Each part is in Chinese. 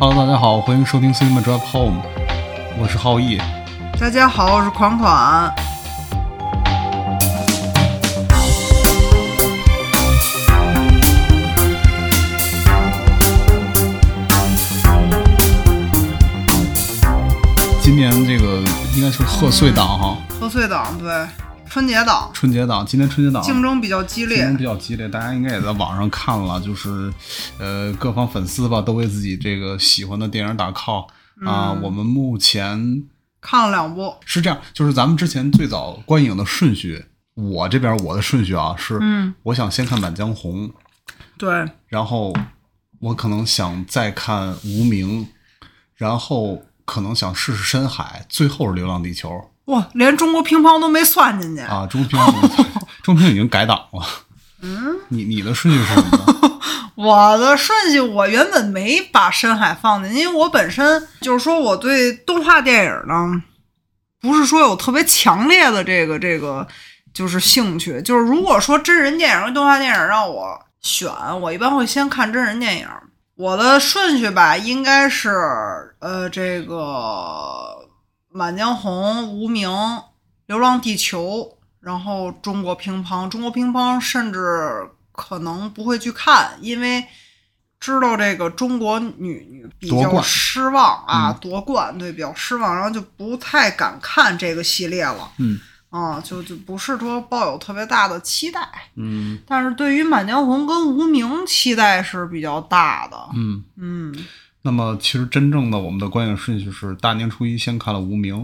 Hello，大家好，欢迎收听 Cinema Drive Home，我是浩毅。大家好，我是款款。今年这个应该是贺岁档哈，贺岁档对，春节档。春节档，今天春节档。竞争比较激烈。竞争，比较激烈，大家应该也在网上看了，就是呃各方粉丝吧都为自己这个喜欢的电影打 call 啊、嗯我们目前看了两部。是这样，就是咱们之前最早观影的顺序，我这边我的顺序啊是，嗯，我想先看《满江红》，对，然后我可能想再看《无名》，然后可能想试试《深海》，最后是《流浪地球哇，连中国乒乓都没算进去。》啊。中评 中评已经改档了。嗯，你你的顺序是什么？我的顺序，我原本没把深海放进，因为我本身就是说我对动画电影呢，不是说有特别强烈的这个这个就是兴趣。就是如果说真人电影和动画电影让我选，我一般会先看真人电影。我的顺序吧，应该是呃这个《满江红》《无名》《流浪地球》，然后中国乒乓，中国乒乓甚至可能不会去看，因为知道这个中国女女比较失望啊，嗯夺冠对比较失望，然后就不太敢看这个系列了。嗯啊，就就不是说抱有特别大的期待，嗯但是对于《满江红》跟《无名》期待是比较大的。嗯。嗯，那么其实真正的我们的观影顺序是大年初一先看了《无名》，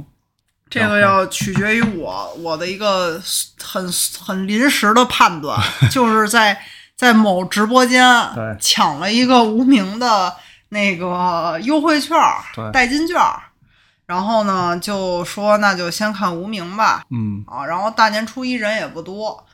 这个要取决于我 我的一个很很临时的判断，就是在在某直播间抢了一个无名的那个优惠券儿代金券儿，然后呢就说那就先看无名吧，嗯。啊，然后大年初一人也不多，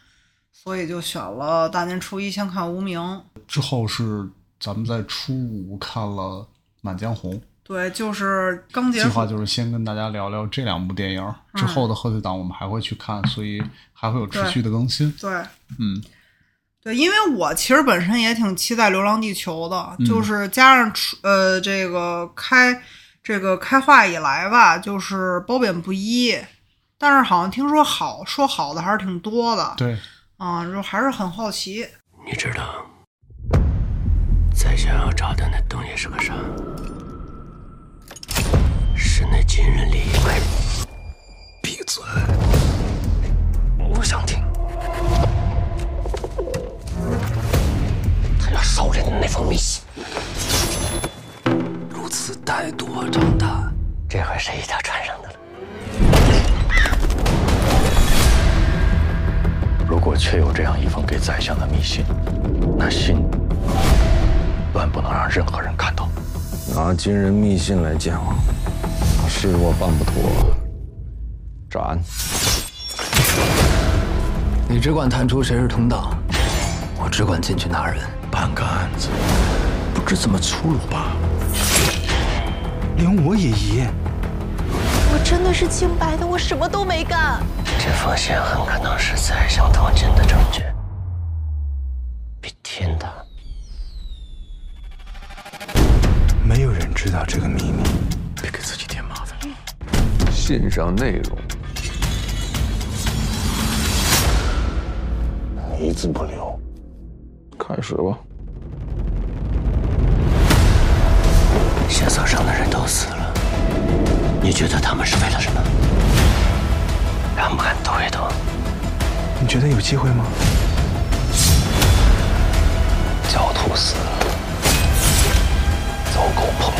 所以就选了大年初一先看无名。之后是咱们在初五看了《满江红》。对，就是刚结束计划就是先跟大家聊聊这两部电影，之后的贺岁档我们还会去看，所以还会有持续的更新。对。嗯对，因为我其实本身也挺期待《流浪地球》的，嗯就是加上出呃这个开这个开画以来吧，就是褒贬不一，但是好像听说好说好的还是挺多的，对，啊，就还是很好奇。你知道，再想要找的那东西是个啥？是那金人利益。闭嘴！我想听。他要烧人的那封密信，如此歹毒啊张大，这回是一条船上的了。如果确有这样一封给宰相的密信，那信断不能让任何人看到。拿金人密信来见我，是我办不妥，斩。你只管探出谁是同党，我只管进去拿人。办个案子，不知怎么粗鲁吧？连我也疑。我真的是清白的，我什么都没干。这封信很可能是宰相通奸的证据，比天大。人知道这个秘密，别给自己添麻烦。信上内容一字不留。开始吧。线索上的人都死了，你觉得他们是为了什么？敢不敢赌一赌？你觉得有机会吗？狡兔死了，走狗烹。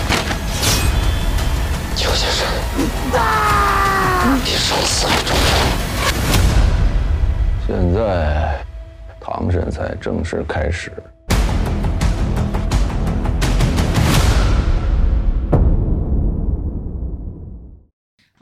邱先生，比生死还重要。现在，唐神才正式开始。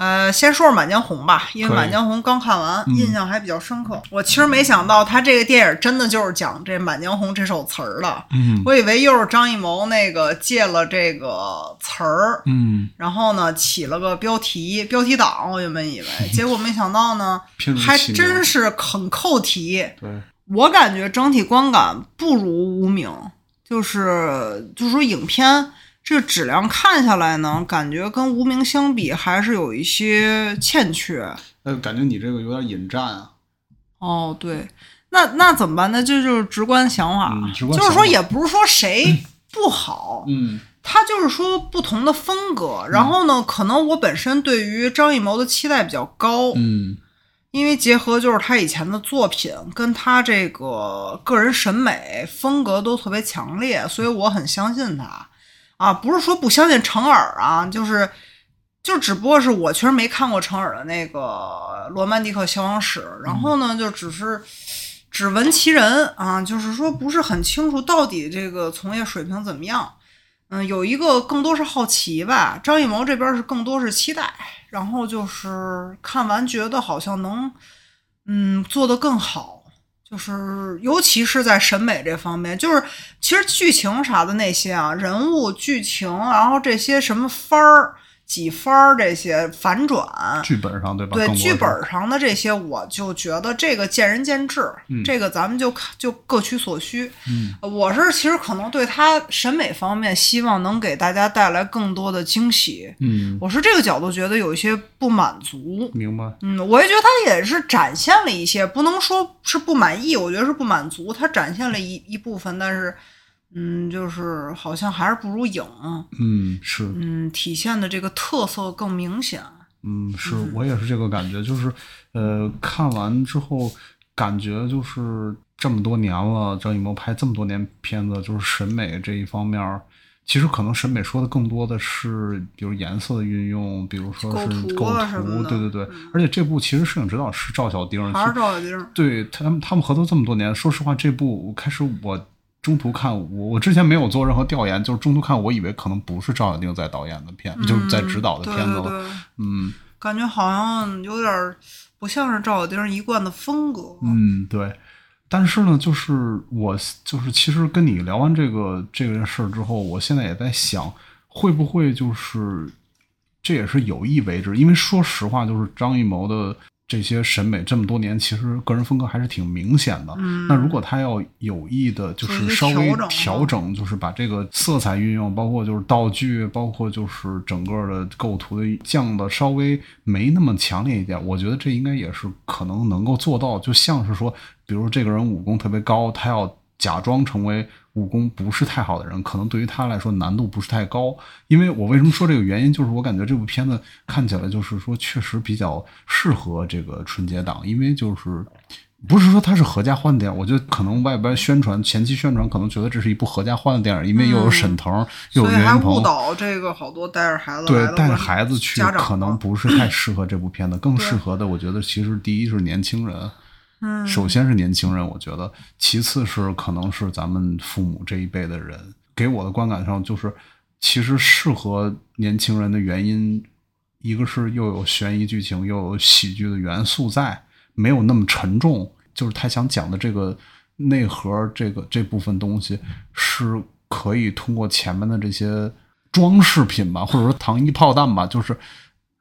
呃，先说说《满江红》吧，因为《满江红》刚看完，嗯印象还比较深刻。我其实没想到他这个电影真的就是讲这《满江红》这首词儿的，嗯我以为又是张艺谋那个借了这个词儿，嗯，然后呢起了个标题标题党，我原本以为，结果没想到呢 还真是很扣题。对，我感觉整体观感不如无名，就是就是说影片这个质量看下来呢，感觉跟无名相比还是有一些欠缺。呃，感觉你这个有点引战啊。哦，对，那那怎么办？那这就是直观想法，就是说也不是说谁 不好，嗯他就是说不同的风格。然后呢，可能我本身对于张艺谋的期待比较高，嗯因为结合就是他以前的作品跟他这个个人审美风格都特别强烈，所以我很相信他啊，不是说不相信程耳啊，就是就只不过是我确实没看过程耳的那个《罗曼蒂克消亡史》，然后呢，就只是只闻其人啊，就是说不是很清楚到底这个从业水平怎么样。嗯，有一个更多是好奇吧，张艺谋这边是更多是期待，然后就是看完觉得好像能，嗯，做得更好，就是尤其是在审美这方面，就是其实剧情啥的那些啊，人物剧情，然后这些什么番儿、几番儿这些反转，剧本上对吧？对剧本上的这些，我就觉得这个见仁见智，这个咱们就看就各取所需。嗯，我是其实可能对他审美方面，希望能给大家带来更多的惊喜。嗯，我是这个角度觉得有一些不满足。明白。嗯，我也觉得他也是展现了一些，不能说是不满意，我觉得是不满足。他展现了一一部分，但是，嗯，就是好像还是不如影，嗯，是。嗯，体现的这个特色更明显。嗯，是我也是这个感觉，就是呃，看完之后感觉就是这么多年了，张艺谋拍这么多年片子，就是审美这一方面儿，其实可能审美说的更多的是，比如颜色的运用，比如说是构图对对对，而且这部其实摄影指导是赵小丁，还是赵小丁。对他们，他们合作这么多年，说实话，这部开始我中途看，我我之前没有做任何调研，就是中途看，我以为可能不是赵小丁在导演的片，就是在指导的片子了。对对嗯感觉好像有点不像是赵小丁一贯的风格。嗯，对。但是呢，就是我就是其实跟你聊完这个这个事儿之后，我现在也在想，会不会就是这也是有意为之？因为说实话，就是张艺谋的这些审美这么多年，其实个人风格还是挺明显的。嗯那如果他要有意的，就是稍微调整啊调整，就是把这个色彩运用，包括就是道具，包括就是整个的构图的降的稍微没那么强烈一点，我觉得这应该也是可能能够做到。就像是说，比如这个人武功特别高，他要假装成为武功不是太好的人，可能对于他来说难度不是太高。因为我为什么说这个原因，就是我感觉这部片子看起来就是说确实比较适合这个春节档，因为就是。不是说它是合家欢的电影，我觉得可能外边宣传前期宣传可能觉得这是一部合家欢的电影，因为又有沈腾，又有岳云鹏误，导这个好多带着孩子对，带着孩子去可能不是太适合这部片子，更适合的我觉得其实第一是年轻人，嗯，首先是年轻人，我觉得，其次是可能是咱们父母这一辈的人，给我的观感上就是，其实适合年轻人的原因，一个是又有悬疑剧情，又有喜剧的元素在，没有那么沉重，就是他想讲的这个内核，这个这部分东西是可以通过前面的这些装饰品吧，或者说糖衣炮弹吧，就是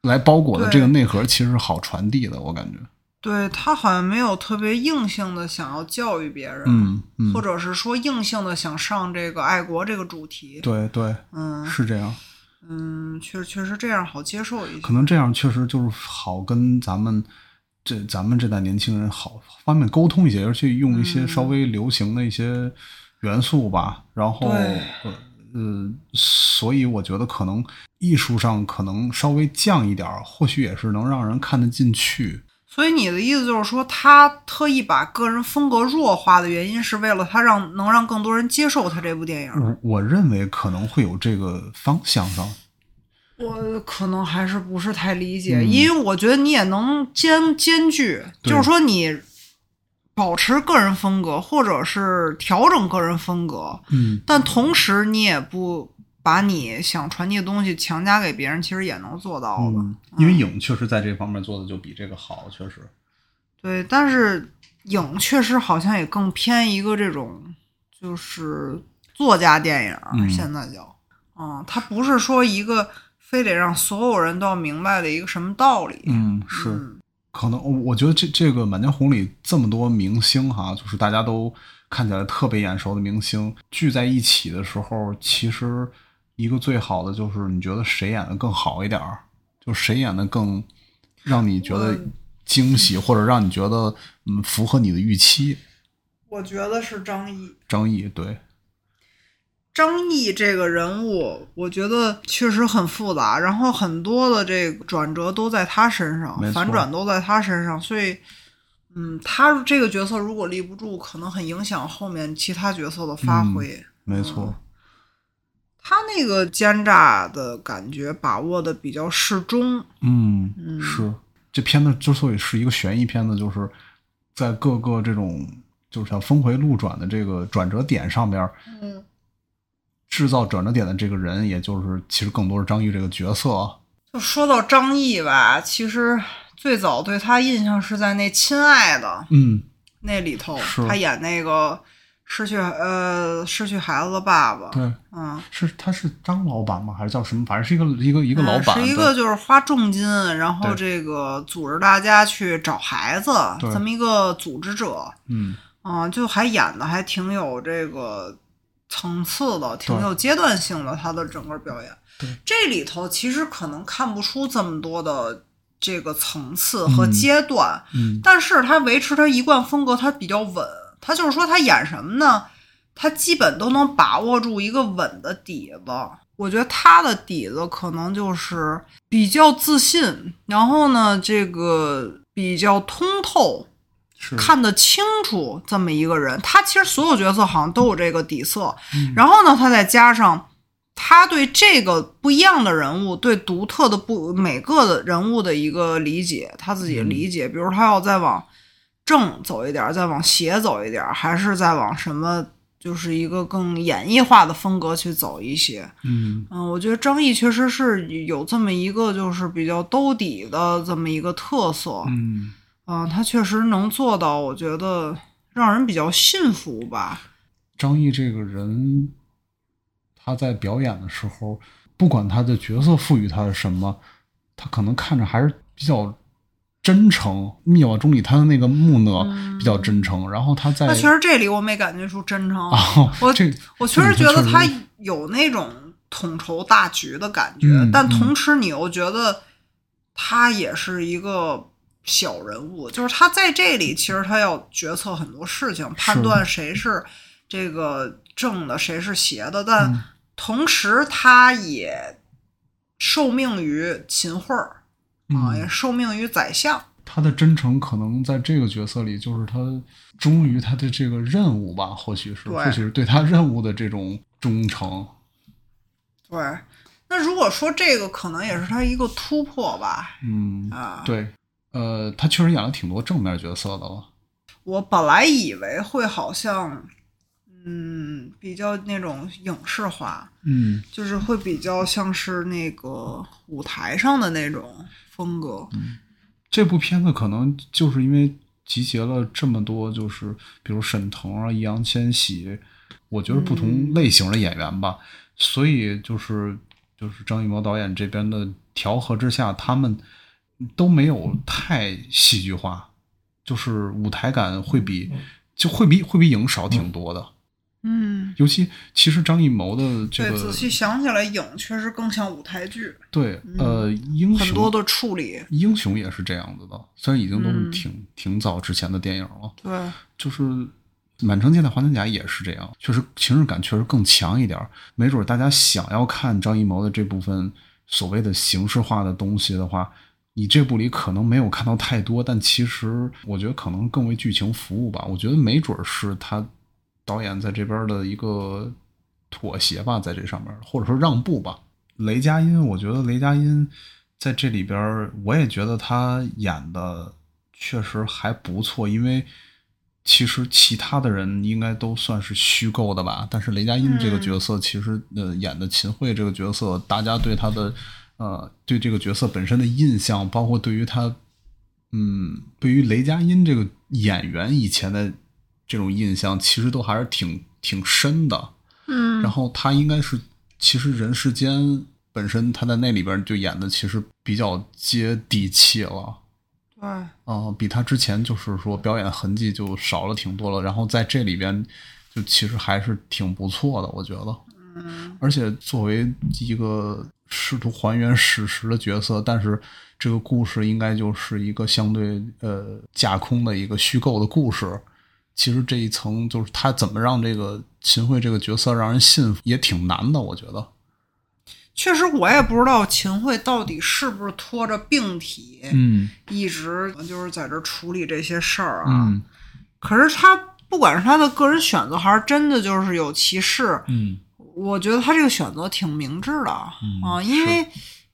来包裹的这个内核，其实是好传递的，我感觉。对他好像没有特别硬性的想要教育别人，嗯嗯或者是说硬性的想上这个爱国这个主题，对对，嗯是这样。嗯，确确实这样好接受一些，可能这样确实就是好跟咱们这咱们这代年轻人好方面沟通一些，而且用一些稍微流行的一些元素吧。然后所以我觉得可能艺术上可能稍微降一点儿，或许也是能让人看得进去。所以你的意思就是说，他特意把个人风格弱化的原因，是为了他让能让更多人接受他这部电影。我我认为可能会有这个方向上。我可能还是不是太理解，嗯因为我觉得你也能兼兼具，就是说你保持个人风格，或者是调整个人风格，嗯，但同时你也不把你想传递的东西强加给别人，其实也能做到的。嗯，因为影确实在这方面做的就比这个好，确实。对，但是影确实好像也更偏一个这种，就是作家电影，嗯现在叫，嗯，它不是说一个非得让所有人都要明白的一个什么道理。嗯，是。嗯可能我觉得这这个《满江红》里这么多明星哈，就是大家都看起来特别眼熟的明星聚在一起的时候，其实一个最好的就是你觉得谁演的更好一点儿，就谁演的更让你觉得惊喜，或者让你觉得嗯符合你的预期。我觉得是张译。张译对，张译这个人物，我觉得确实很复杂，然后很多的这个转折都在他身上反转都在他身上，所以，嗯，他这个角色如果立不住，可能很影响后面其他角色的发挥。没错，他那个奸诈的感觉把握的比较适中，嗯，是。这片子之所以是一个悬疑片子，就是在各个这种就是像峰回路转的这个转折点上边，嗯，制造转折点的这个人，也就是其实更多是张译这个角色。就说到张译吧，其实最早对他印象是在那《亲爱的》嗯，那里头，他演那个失去呃失去孩子的爸爸，对，嗯。是他是张老板吗？还是叫什么？反正是一个一个一个老嗯板，是一个就是花重金，然后这个组织大家去找孩子对这么一个组织者，嗯，啊、就还演的还挺有这个层次的，挺有阶段性的，他的整个表演对。这里头其实可能看不出这么多的这个层次和嗯阶段，嗯但是他维持他一贯风格，他比较稳。他就是说他演什么呢？他基本都能把握住一个稳的底子。我觉得他的底子可能就是比较自信，然后呢，这个比较通透，看得清楚这么一个人。他其实所有角色好像都有这个底色，嗯然后呢，他再加上他对这个不一样的人物，对独特的不每个的人物的一个理解，他自己的理解。比如他要再往正走一点儿，再往斜走一点儿，还是再往什么，就是一个更演绎化的风格去走一些。嗯嗯，我觉得张译确实是有这么一个就是比较兜底的这么一个特色。嗯嗯，他确实能做到，我觉得让人比较信服吧。张译这个人，他在表演的时候，不管他的角色赋予他什么，他可能看着还是比较真诚。密码中里他的那个木讷比较真诚，然后他在那确实这里我没感觉出真诚，哦我这我确实觉得他有那种统筹大局的感觉，嗯但同时你又觉得他也是一个小人物，就是他在这里其实他要决策很多事情，判断谁是这个正的，谁是邪的，但嗯。同时他也受命于秦桧儿啊，嗯也受命于宰相。他的真诚可能在这个角色里，就是他忠于他的这个任务吧，或许是，或许是对他任务的这种忠诚。对，那如果说这个可能也是他一个突破吧，嗯，啊，对，呃，他确实演了挺多正面角色的了。我本来以为会好像，嗯，比较那种影视化，嗯。就是会比较像是那个舞台上的那种风格。这部片子可能就是因为集结了这么多，就是比如沈腾啊、易烊千玺，我觉得不同类型的演员吧，所以就是就是张艺谋导演这边的调和之下，他们都没有太戏剧化，就是舞台感会比就会比会比影少挺多的。嗯，尤其其实张艺谋的这对，个仔细想起来，影确实更像舞台剧，对呃英雄很多的处理。英雄也是这样子的，虽然已经都是嗯挺、挺早之前的电影了。对，就是《满城尽带黄金甲》也是这样，确实情绪感确实更强一点。没准儿大家想要看张艺谋的这部分所谓的形式化的东西的话，你这部里可能没有看到太多，但其实我觉得可能更为剧情服务吧。我觉得没准儿是他导演在这边的一个妥协吧，在这上面或者说让步吧。雷佳音，我觉得雷佳音在这里边，我也觉得他演的确实还不错，因为其实其他的人应该都算是虚构的吧，但是雷佳音这个角色其实、呃演的秦桧这个角色，大家对他的呃对这个角色本身的印象，包括对于他嗯对于雷佳音这个演员以前的这种印象，其实都还是挺挺深的。嗯然后他应该是，其实人世间本身他在那里边就演的其实比较接地气了，对，啊、比他之前就是说表演痕迹就少了挺多了。然后在这里边，就其实还是挺不错的，我觉得。嗯而且作为一个试图还原史实的角色，但是这个故事应该就是一个相对呃架空的一个虚构的故事。其实这一层就是他怎么让这个秦桧这个角色让人信服，也挺难的，我觉得。确实我也不知道秦桧到底是不是拖着病体，嗯一直就是在这处理这些事儿啊。嗯可是他不管是他的个人选择，还是真的就是有歧视，嗯我觉得他这个选择挺明智的、嗯啊，因为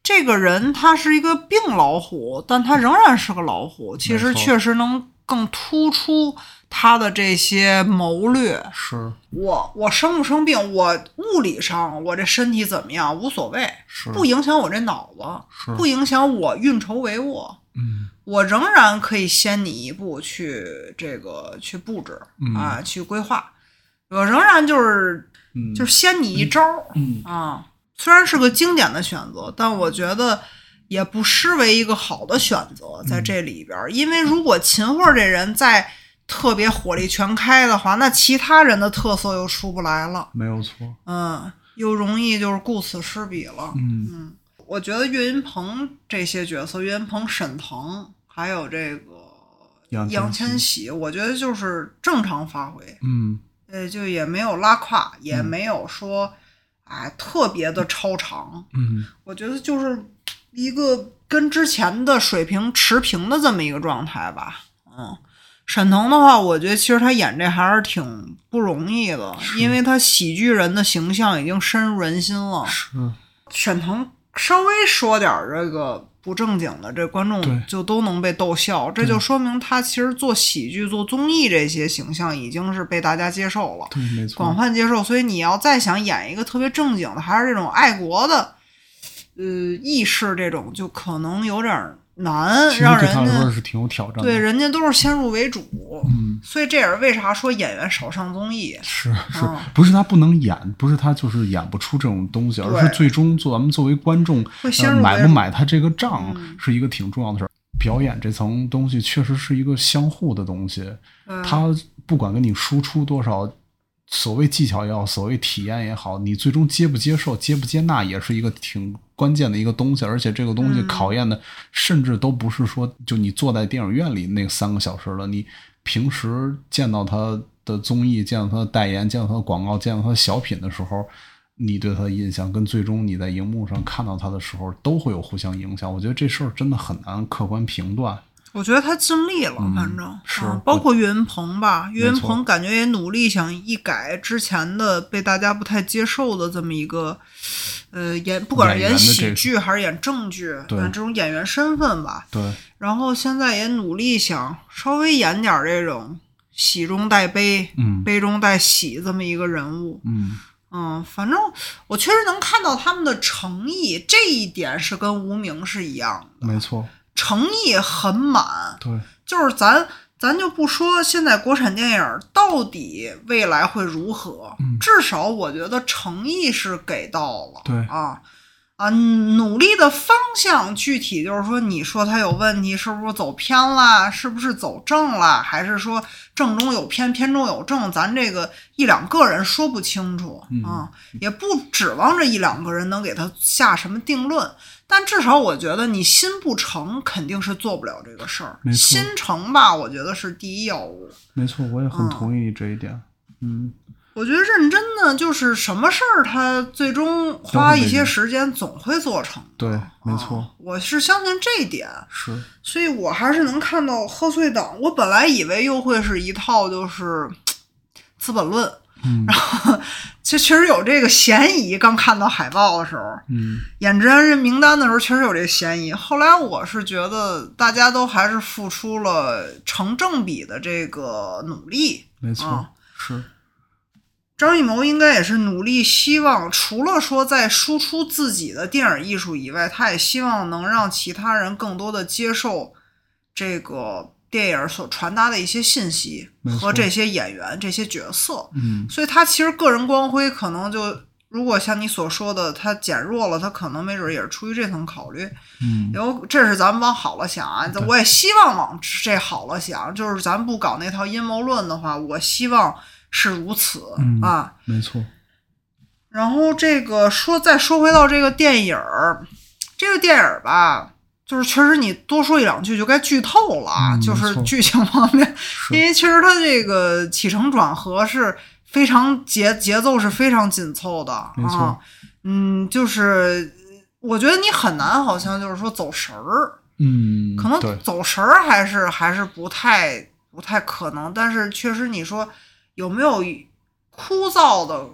这个人他是一个病老虎，但他仍然是个老虎，其实确实能更突出他的这些谋略。是。我我生不生病，我物理上我这身体怎么样无所谓，是。不影响我这脑子，是。不影响我运筹帷幄。嗯。我仍然可以先你一步去这个去布置、嗯。啊，去规划。我仍然就是嗯。就是先你一招儿、嗯。啊，虽然是个经典的选择，但我觉得也不失为一个好的选择在这里边儿。因为如果秦桧这人再特别火力全开的话，那其他人的特色又出不来了，没有错。嗯，又容易就是顾此失彼了。嗯我觉得岳云鹏这些角色，岳云鹏、沈腾，还有这个杨杨千千玺，我觉得就是正常发挥，嗯呃，就也没有拉胯，也没有说，哎，特别的超常。嗯我觉得就是一个跟之前的水平持平的这么一个状态吧。嗯，沈腾的话，我觉得其实他演这还是挺不容易的，因为他喜剧人的形象已经深入人心了。是沈腾稍微说点儿这个不正经的，这观众就都能被逗笑，这就说明他其实做喜剧、做综艺这些形象已经是被大家接受了，对，没错。广泛接受。所以你要再想演一个特别正经的，还是这种爱国的，呃，意识这种，就可能有点儿难，其实让人对他来说家是挺有挑战的。对人家都是先入为主。嗯，所以这也是为啥说演员少上综艺。是是嗯，不是他不能演，不是他就是演不出这种东西，而是最终做咱们作为观众买不买他这个账嗯是一个挺重要的事儿。表演这层东西确实是一个相互的东西，嗯他不管跟你输出多少。所谓技巧也好，所谓体验也好，你最终接不接受、接不接纳，也是一个挺关键的一个东西。而且这个东西嗯考验的，甚至都不是说就你坐在电影院里那三个小时了，你平时见到他的综艺、见到他的代言、见到他的广告、见到他的小品的时候，你对他的印象跟最终你在荧幕上看到他的时候，都会有互相影响。我觉得这事儿真的很难客观评断。我觉得他尽力了，嗯反正是啊包括岳云鹏吧，岳云鹏感觉也努力想一改之前的被大家不太接受的这么一个，呃，演不管是演喜剧还是演正剧，对这种演员身份吧，对，然后现在也努力想稍微演点儿这种喜中带悲、嗯悲中带喜这么一个人物，嗯，嗯，反正我确实能看到他们的诚意，这一点是跟无名是一样的，没错，诚意很满。对，就是咱咱就不说现在国产电影到底未来会如何，嗯至少我觉得诚意是给到了。对啊啊，努力的方向具体就是说，你说他有问题，是不是走偏了？是不是走正了？还是说正中有偏，偏中有正？咱这个一两个人说不清楚嗯啊，也不指望这一两个人能给他下什么定论。但至少我觉得你心不诚，肯定是做不了这个事儿。心诚吧，我觉得是第一要务。没错，我也很嗯同意这一点。嗯，我觉得认真的就是什么事儿，他最终花一些时间总会做成的。对，没错，啊我是相信这一点，是，所以我还是能看到贺岁档。我本来以为又会是一套就是《资本论》，嗯然后这确 实有这个嫌疑。刚看到海报的时候，嗯，演职员名单的时候，确实有这个嫌疑。后来我是觉得大家都还是付出了成正比的这个努力。没错，啊是，张艺谋应该也是努力，希望除了说在输出自己的电影艺术以外，他也希望能让其他人更多的接受这个电影所传达的一些信息和这些演员、这些角色。嗯，所以他其实个人光辉可能就，如果像你所说的，他减弱了，他可能没准也是出于这层考虑。嗯，有，这是咱们往好了想啊，我也希望往这好了想，就是咱不搞那套阴谋论的话，我希望是如此、嗯啊。没错，然后这个说再说回到这个电影儿，这个电影儿吧，就是确实你多说一两句就该剧透了啊，嗯就是剧情方面，因为其实它这个起承转合是非常节节奏是非常紧凑的啊，嗯，就是我觉得你很难好像就是说走神儿，嗯，可能，走神儿还是还是不太不太可能，但是确实你说有没有枯燥的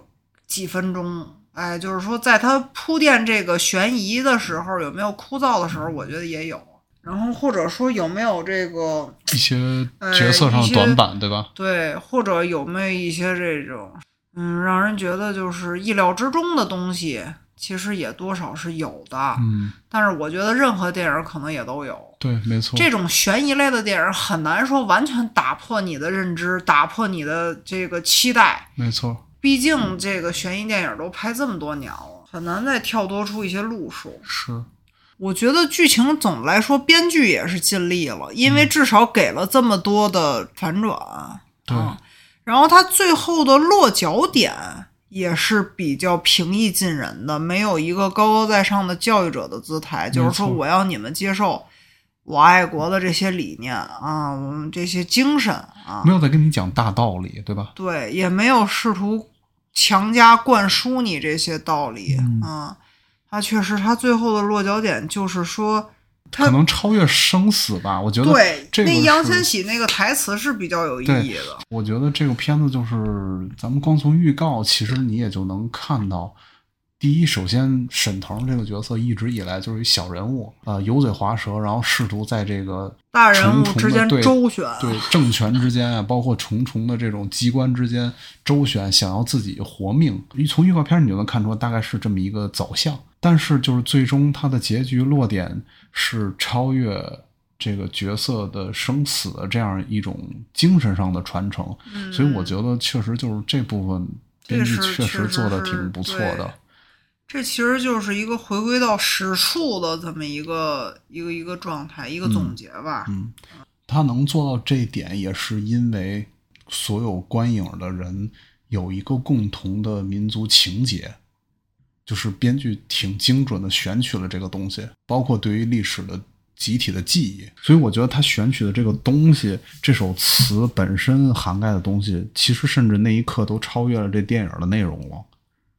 几分钟？哎，就是说在他铺垫这个悬疑的时候，有没有枯燥的时候？我觉得也有。然后或者说有没有这个一些呃角色上的短板，对吧？对，或者有没有一些这种嗯，让人觉得就是意料之中的东西，其实也多少是有的。嗯，但是我觉得任何电影可能也都有。对，没错，这种悬疑类的电影很难说完全打破你的认知，打破你的这个期待。没错，毕竟这个悬疑电影都拍这么多年了，很难再跳脱出一些路数。是，我觉得剧情总的来说，编剧也是尽力了，因为至少给了这么多的反转。对啊然后他最后的落脚点也是比较平易近人的，没有一个高高在上的教育者的姿态，就是说我要你们接受我爱国的这些理念啊，我们这些精神啊没，有在跟你讲大道理，对吧？对，也没有试图强加灌输你这些道理嗯啊。他确实，他最后的落脚点就是说，他可能超越生死吧，我觉得对这个那杨是千玺那个台词是比较有意义的。我觉得这个片子就是，咱们光从预告，其实你也就能看到，第一，首先沈腾这个角色一直以来就是一小人物，呃，油嘴滑舌，然后试图在这个大人之间对周旋对政权之间啊，包括重重的这种机关之间周旋，想要自己活命。从预告片你就能看出，大概是这么一个走向。但是就是最终他的结局落点是超越这个角色的生死的这样一种精神上的传承，所以我觉得确实就是这部分编剧确实做的挺不错对的。这其实就是一个回归到实处的这么一个一个一个状态，一个总结吧。嗯他能做到这一点，也是因为所有观影的人有一个共同的民族情节，就是编剧挺精准的选取了这个东西，包括对于历史的集体的记忆。所以我觉得他选取的这个东西，这首词本身涵盖的东西，其实甚至那一刻都超越了这电影的内容了，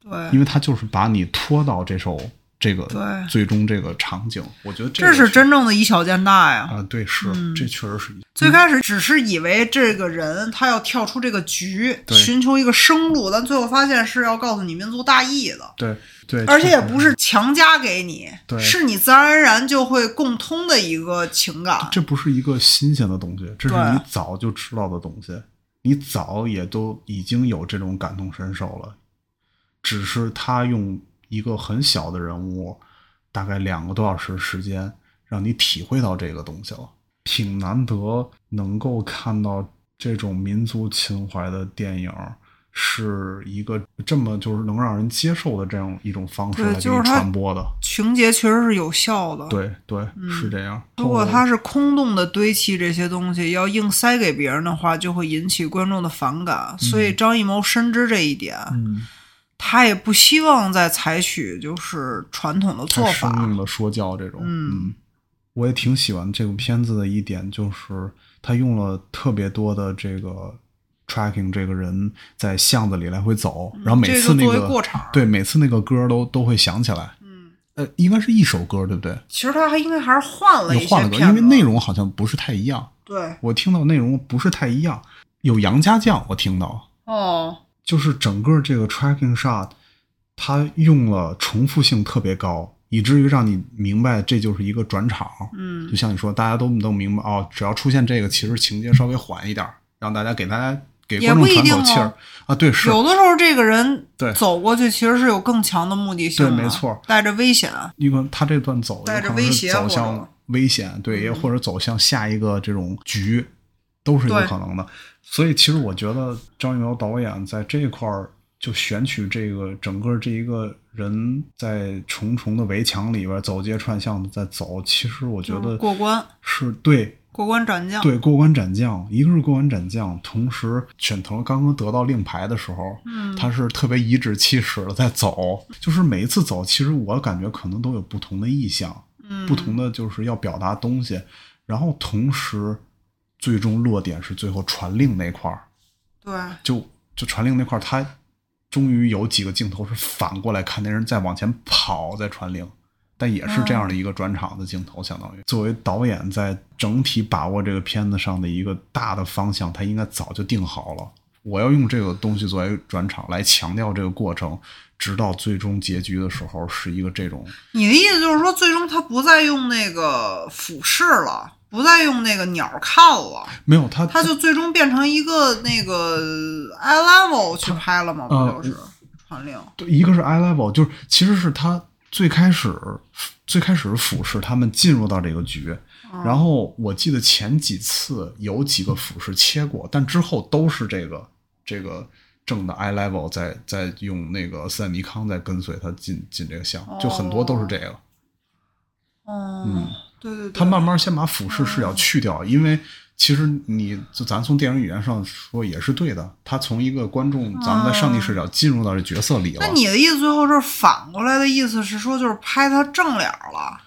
对，因为他就是把你拖到这首这个对。最终这个场景。我觉得这个是真正的以小见大呀。啊，对，是、嗯。这确实是。一最开始只是以为这个人他要跳出这个局，寻求一个生路，但最后发现是要告诉你民族大义的，对对，而且也不是强加给你，对。是你自然而然就会共通的一个情感。这不是一个新鲜的东西，这是你早就知道的东西，你早也都已经有这种感同身受了，只是他用一个很小的人物，大概两个多小时时间，让你体会到这个东西了，挺难得能够看到这种民族情怀的电影。是一个这么就是能让人接受的这样一种方式来给你对就是传播的，情节确实是有效的。对对，是这样。如果后他是空洞的堆砌这些东西，要硬塞给别人的话，就会引起观众的反感。所以张艺谋深知这一点，嗯，他也不希望再采取就是传统的做法生法。硬的说教这种。嗯我也挺喜欢这部片子的一点，就是他用了特别多的这个 tracking，这个人在巷子里来回走，然后每次那个作为个过场对每次那个歌都都会响起来。嗯，呃，应该是一首歌，对不对？其实他还应该还是换了一些又换了歌，因为内容好像不是太一样。对我听到内容不是太一样，有杨家将，我听到哦，就是整个这个 tracking shot，它用了重复性特别高，以至于让你明白这就是一个转场。嗯就像你说，大家都都明白哦，只要出现这个，其实情节稍微缓一点儿，让大家给大家给也观众喘口气儿哦啊。对，是有的时候这个人对走过去其实是有更强的目的性的，对没错带着危险。因为他这段走带着威胁走向危险，对，也或者走向下一个这种局，都是有可能的。所以其实我觉得张艺谋导演在这一块儿就选取这个整个这一个人在重重的围墙里边走街串巷的在走，其实我觉得过关是对过关斩将。对，过关斩将，一个是过关斩将，同时沈腾刚刚得到令牌的时候，嗯，他是特别颐指气使的在走，就是每一次走，其实我感觉可能都有不同的意向，嗯，不同的就是要表达东西，然后同时最终落点是最后传令那块儿，对，就就传令那块儿，他终于有几个镜头是反过来看那人在往前跑，在传令。但也是这样的一个转场的镜头，相当于作为导演在整体把握这个片子上的一个大的方向，他应该早就定好了。我要用这个东西作为转场来强调这个过程，直到最终结局的时候是一个这种。你的意思就是说，最终他不再用那个俯视了，不再用那个鸟看了，没有他，他就最终变成一个那个 eye level 去拍了嘛？不就是传令？对，一个是 eye level，就是其实是他。最开始，最开始俯视他们进入到这个局，然后我记得前几次有几个俯视切过，但之后都是这个这个正的 eye level 在在用那个斯坦尼康在跟随他进进这个项，就很多都是这个。哦，嗯，对对对，他慢慢先把俯视视角去掉，因为。其实，你就咱从电影语言上说也是对的。他从一个观众，咱们在上帝视角进入到这角色里了。那你的意思最后是反过来的意思是说，就是拍他正脸了？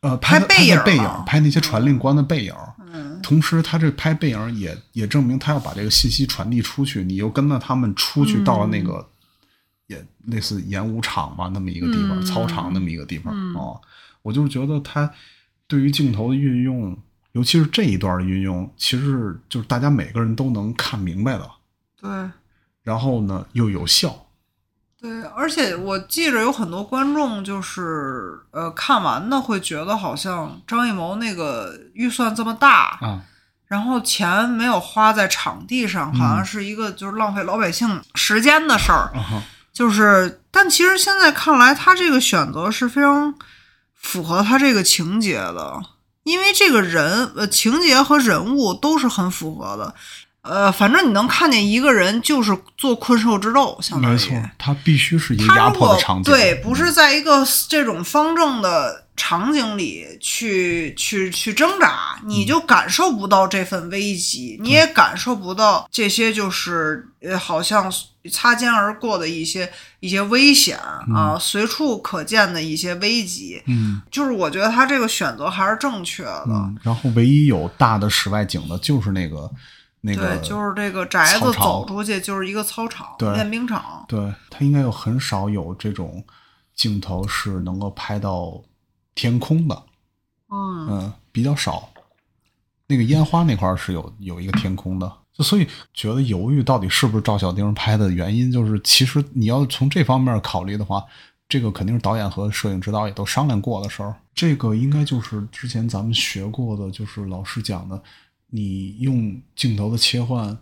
呃，拍背影，背影，拍那些传令官的背影。嗯。同时，他这拍背影也也证明他要把这个信息传递出去。你又跟着他们出去到了那个，也类似演武场吧，那么一个地方，操场那么一个地方啊。我就是觉得他对于镜头的运用。尤其是这一段的运用，其实就是大家每个人都能看明白的。对。然后呢，又有效。对，而且我记着有很多观众就是呃看完的会觉得好像张艺谋那个预算这么大啊，然后钱没有花在场地上，好像是一个就是浪费老百姓时间的事儿。就是，但其实现在看来，他这个选择是非常符合他这个情节的。因为这个人，呃，情节和人物都是很符合的，呃，反正你能看见一个人就是做困兽之斗，相当于，没错，他必须是一个压迫的场景，对，不是在一个这种方正的场景里去去去挣扎，你就感受不到这份危机，你也感受不到这些就是呃，好像。擦肩而过的一些一些危险啊，随处可见的一些危机，嗯，就是我觉得他这个选择还是正确的。然后唯一有大的室外景的，就是那个那个，对，就是这个宅子走出去就是一个操场，练兵场。对他应该有很少有这种镜头是能够拍到天空的，嗯嗯，比较少。那个烟花那块是有有一个天空的。就所以觉得犹豫到底是不是赵小丁拍的原因，就是其实你要从这方面考虑的话，这个肯定是导演和摄影指导也都商量过的事儿。这个应该就是之前咱们学过的，就是老师讲的，你用镜头的切换，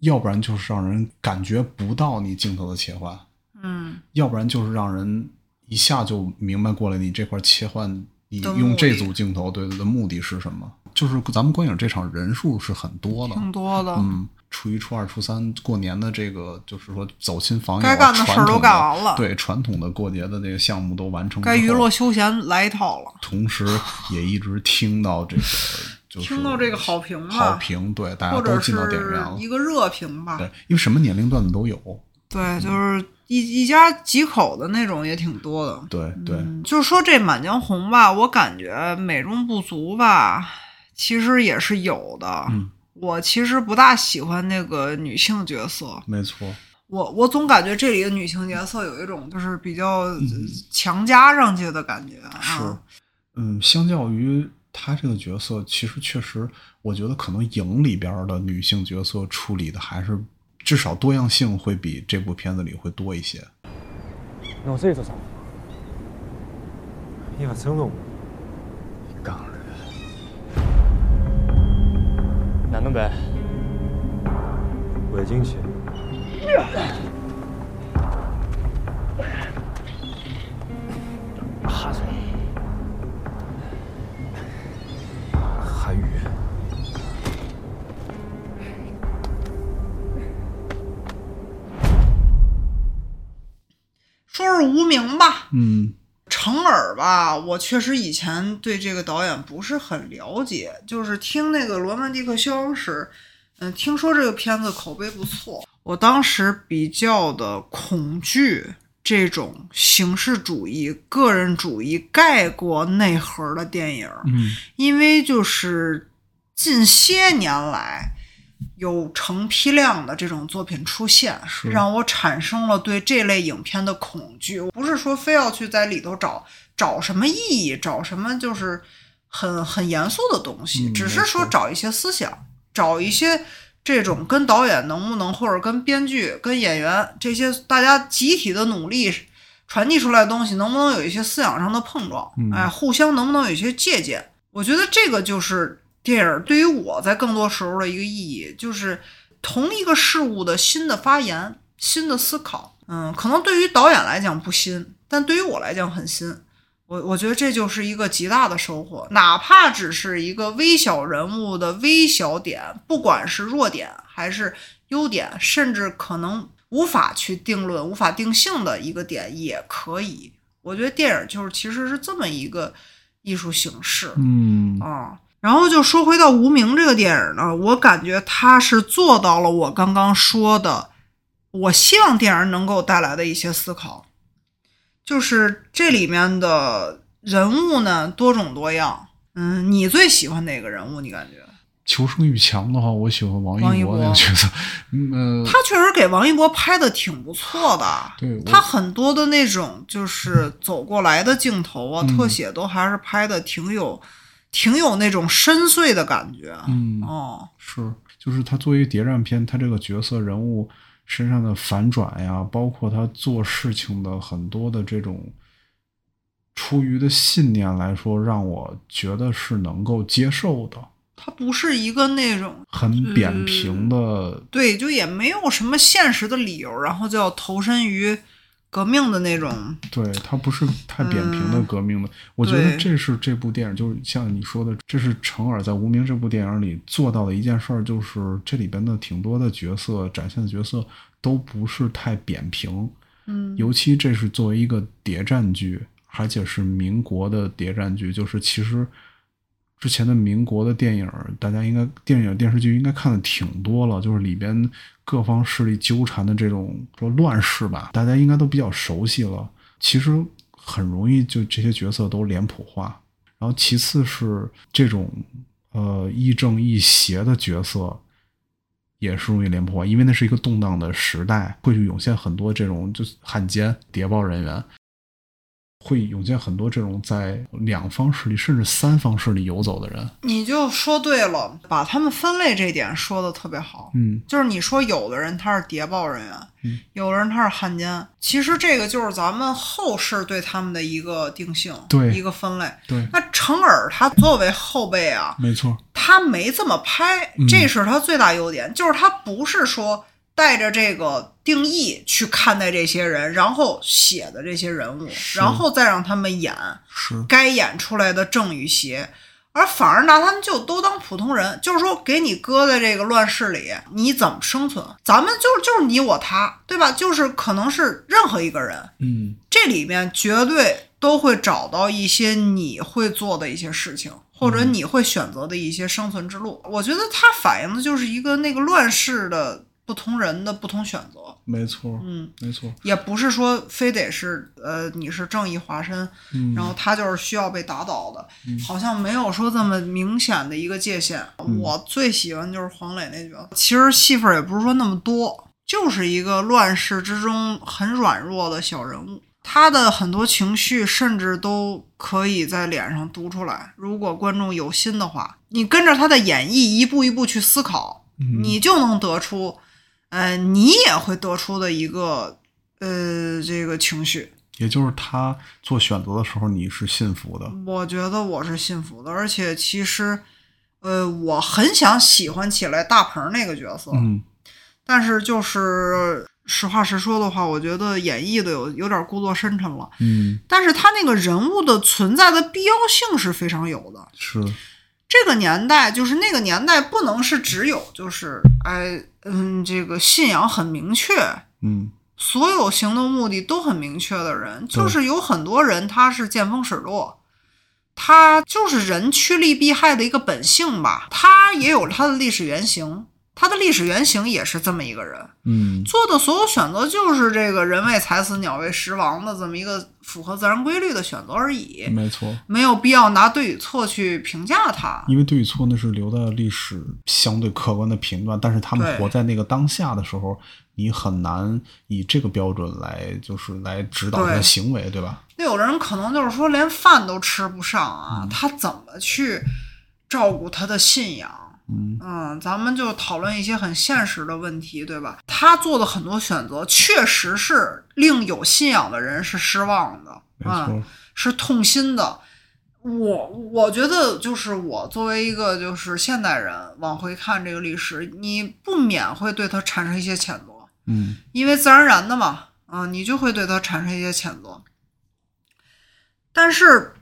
要不然就是让人感觉不到你镜头的切换，嗯，要不然就是让人一下就明白过来你这块切换，你用这组镜头对的目的是什么。就是咱们观影这场人数是很多的，挺多的。嗯，初一、初二、初三过年的这个，就是说走亲访友，该干的事儿都干完了。对，传统的过节的那个项目都完成。该娱乐休闲来一套了。同时，也一直听到这个，就是听到这个好评，好评，对，大家都进到电影院了。一个热评吧。对，因为什么年龄段的都有。对，就是一一家几口的那种也挺多的。对对，就是说这《满江红》吧，我感觉美中不足吧。其实也是有的，我其实不大喜欢那个女性角色。没错，我我总感觉这里的女性角色有一种就是比较强加上去的感觉。是，嗯，相较于她这个角色，其实确实，我觉得可能影里边的女性角色处理的还是至少多样性会比这部片子里会多一些。那我这做啥？你还整容？哪能办？回京去。哈子，说是无名吧。嗯。程耳吧，我确实以前对这个导演不是很了解，就是听那个《罗曼蒂克消亡史》，嗯，听说这个片子口碑不错。我当时比较的恐惧这种形式主义、个人主义盖过内核的电影，嗯因为就是近些年来有成批量的这种作品出现，是让我产生了对这类影片的恐惧。不是说非要去在里头找找什么意义，找什么就是很很严肃的东西，嗯只是说找一些思想，找一些。这种跟导演能不能，或者跟编剧、跟演员这些大家集体的努力传递出来的东西，能不能有一些思想上的碰撞？嗯哎，互相能不能有一些借鉴？我觉得这个就是电影对于我在更多时候的一个意义，就是同一个事物的新的发言、新的思考。嗯，可能对于导演来讲不新，但对于我来讲很新。我我觉得这就是一个极大的收获，哪怕只是一个微小人物的微小点，不管是弱点还是优点，甚至可能无法去定论、无法定性的一个点也可以。我觉得电影就是其实是这么一个艺术形式。嗯啊。然后就说回到《无名》这个电影呢，我感觉它是做到了我刚刚说的，我希望电影能够带来的一些思考，就是这里面的人物呢多种多样。嗯，你最喜欢哪个人物？你感觉？求生欲强的话，我喜欢王一博博那个角色。嗯呃，他确实给王一博拍的挺不错的，对他很多的那种就是走过来的镜头啊、嗯特写都还是拍的挺有、挺有那种深邃的感觉。嗯哦，是，就是他作为谍战片，他这个角色人物身上的反转呀，包括他做事情的很多的这种出于的信念来说，让我觉得是能够接受的，他不是一个那种很扁平的。对，就也没有什么现实的理由，然后就要投身于革命的那种。对，它不是太扁平的革命的，我觉得这是这部电影，就是像你说的，这是成尔在《无名》这部电影里做到的一件事儿，就是这里边的挺多的角色展现的角色都不是太扁平，嗯，尤其这是作为一个谍战剧，而且是民国的谍战剧，就是其实之前的民国的电影，大家应该电影电视剧应该看的挺多了，就是里边各方势力纠缠的这种说乱世吧，大家应该都比较熟悉了。其实很容易就这些角色都脸谱化，然后其次是这种呃亦正亦邪的角色。也是容易脸谱化，因为那是一个动荡的时代，会去涌现很多这种就是汉奸、谍报人员，会涌现很多这种在两方势力甚至三方势力游走的人。你就说对了，把他们分类这点说的特别好。嗯就是你说有的人他是谍报人员，嗯有的人他是汉奸，其实这个就是咱们后世对他们的一个定性，对一个分类。对，那成耳他作为后辈啊，没错，他没这么拍，嗯这是他最大优点，就是他不是说带着这个定义去看待这些人，然后写的这些人物，然后再让他们演是该演出来的正与邪。而反而拿他们就都当普通人，就是说给你搁在这个乱世里，你怎么生存？咱们就就是你我他，对吧？就是可能是任何一个人，嗯这里面绝对都会找到一些你会做的一些事情，或者你会选择的一些生存之路。我觉得它反映的就是一个那个乱世的不同人的不同选择。没错，嗯，没错，也不是说非得是呃你是正义化身，嗯，然后他就是需要被打倒的，好像没有说这么明显的一个界限。嗯我最喜欢就是黄磊那角色，其实戏份也不是说那么多，就是一个乱世之中很软弱的小人物。他的很多情绪甚至都可以在脸上读出来。如果观众有心的话，你跟着他的演绎一步一步去思考，嗯你就能得出，呃，你也会得出的一个呃这个情绪。也就是他做选择的时候，你是信服的。我觉得我是信服的，而且其实，呃，我很想喜欢起来大鹏那个角色，嗯但是就是实话实说的话，我觉得演绎的有有点故作深沉了。嗯，但是他那个人物的存在的必要性是非常有的。是，这个年代就是那个年代，不能是只有就是哎嗯，这个信仰很明确，嗯。所有行动目的都很明确的人，就是有很多人他是见风使舵，他就是人趋利避害的一个本性吧，他也有他的历史原型，他的历史原型也是这么一个人，嗯，做的所有选择就是这个人为财死，鸟为食亡的这么一个符合自然规律的选择而已，没错。没有必要拿对与错去评价他。因为对与错那是留在历史相对客观的评断，但是他们活在那个当下的时候，你很难以这个标准来就是来指导他的行为，对吧？那有的人可能就是说连饭都吃不上啊，他怎么去照顾他的信仰？嗯咱们就讨论一些很现实的问题，对吧？他做的很多选择，确实是令有信仰的人是失望的，没错嗯，是痛心的。我我觉得，就是我作为一个就是现代人往回看这个历史，你不免会对他产生一些谴责。嗯，因为自然而然的嘛，嗯、你就会对他产生一些谴责。但是，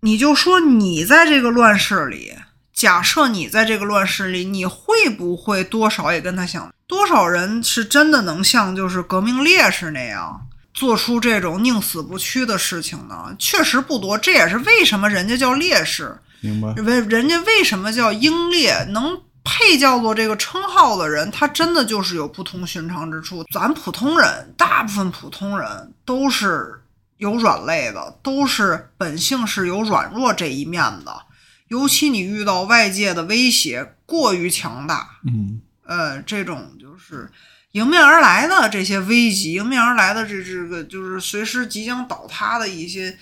你就说你在这个乱世里，假设你在这个乱世里，你会不会多少也跟他想？多少人是真的能像就是革命烈士那样做出这种宁死不屈的事情呢？确实不多，这也是为什么人家叫烈士。明白。为人家为什么叫英烈，能配叫做这个称号的人，他真的就是有不同寻常之处。咱普通人，大部分普通人都是有软肋的，都是本性是有软弱这一面的。尤其你遇到外界的威胁过于强大，嗯，呃，这种就是迎面而来的这些危机，迎面而来的这这个就是随时即将倒塌的一些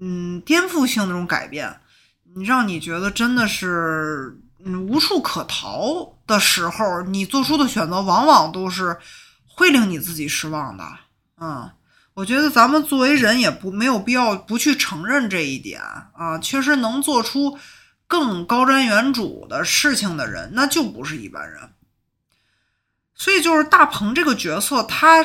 嗯颠覆性的这种改变，你让你觉得真的是嗯无处可逃的时候，你做出的选择往往都是会令你自己失望的。嗯，我觉得咱们作为人也不没有必要不去承认这一点啊，确实能做出更高瞻远瞩的事情的人，那就不是一般人。所以就是大鹏这个角色，他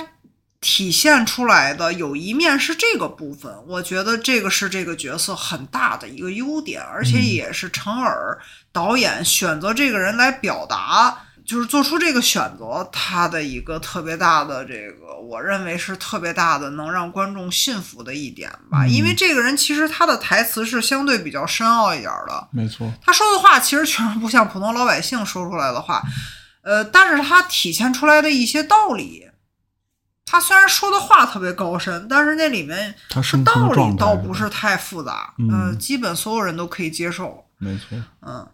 体现出来的有一面是这个部分，我觉得这个是这个角色很大的一个优点，而且也是陈耳导演选择这个人来表达，就是做出这个选择，他的一个特别大的这个，我认为是特别大的能让观众信服的一点吧。因为这个人其实他的台词是相对比较深奥一点的，没错。他说的话其实全不像普通老百姓说出来的话，呃，但是他体现出来的一些道理，他虽然说的话特别高深，但是那里面他道理倒不是太复杂，嗯呃，基本所有人都可以接受，没错。嗯。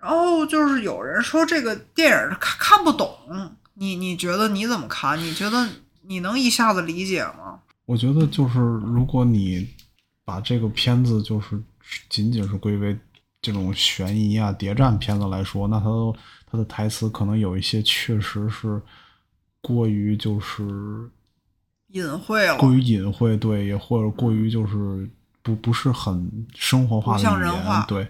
然后就是有人说这个电影看看不懂，你你觉得你怎么看？你觉得你能一下子理解吗？我觉得就是，如果你把这个片子就是仅仅是归为这种悬疑啊、谍战片子来说，那它都它的台词可能有一些确实是过于就是隐晦了，过于隐晦，对，也或者过于就是不不是很生活化的语言，对，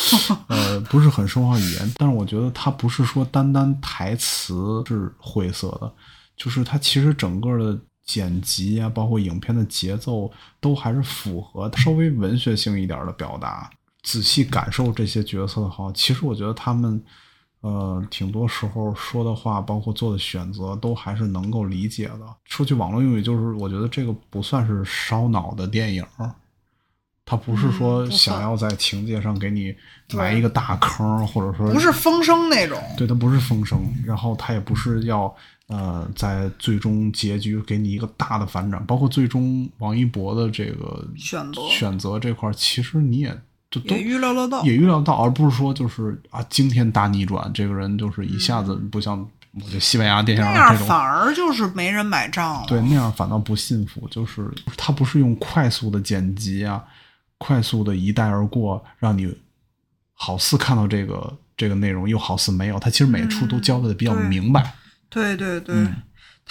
呃，不是很生活化语言。但是我觉得它不是说单单台词是晦涩的，就是它其实整个的剪辑啊，包括影片的节奏，都还是符合稍微文学性一点的表达。仔细感受这些角色的话，其实我觉得他们。呃，挺多时候说的话，包括做的选择，都还是能够理解的。说句网络用语，就是我觉得这个不算是烧脑的电影，它不是说想要在情节上给你埋一个大坑，或者说不是风声那种。对，他不是风声，然后他也不是要呃在最终结局给你一个大的反转，包括最终王一博的这个选择选择这块，其实你也就都也预料得到也预料到，而不是说就是啊惊天大逆转，这个人就是一下子不像西班牙电影嗯那样反而就是没人买账了。对，那样反倒不幸福。就是他不是用快速的剪辑啊，快速的一带而过，让你好似看到这个这个内容，又好似没有。他其实每处都交代的比较明白。对对对，嗯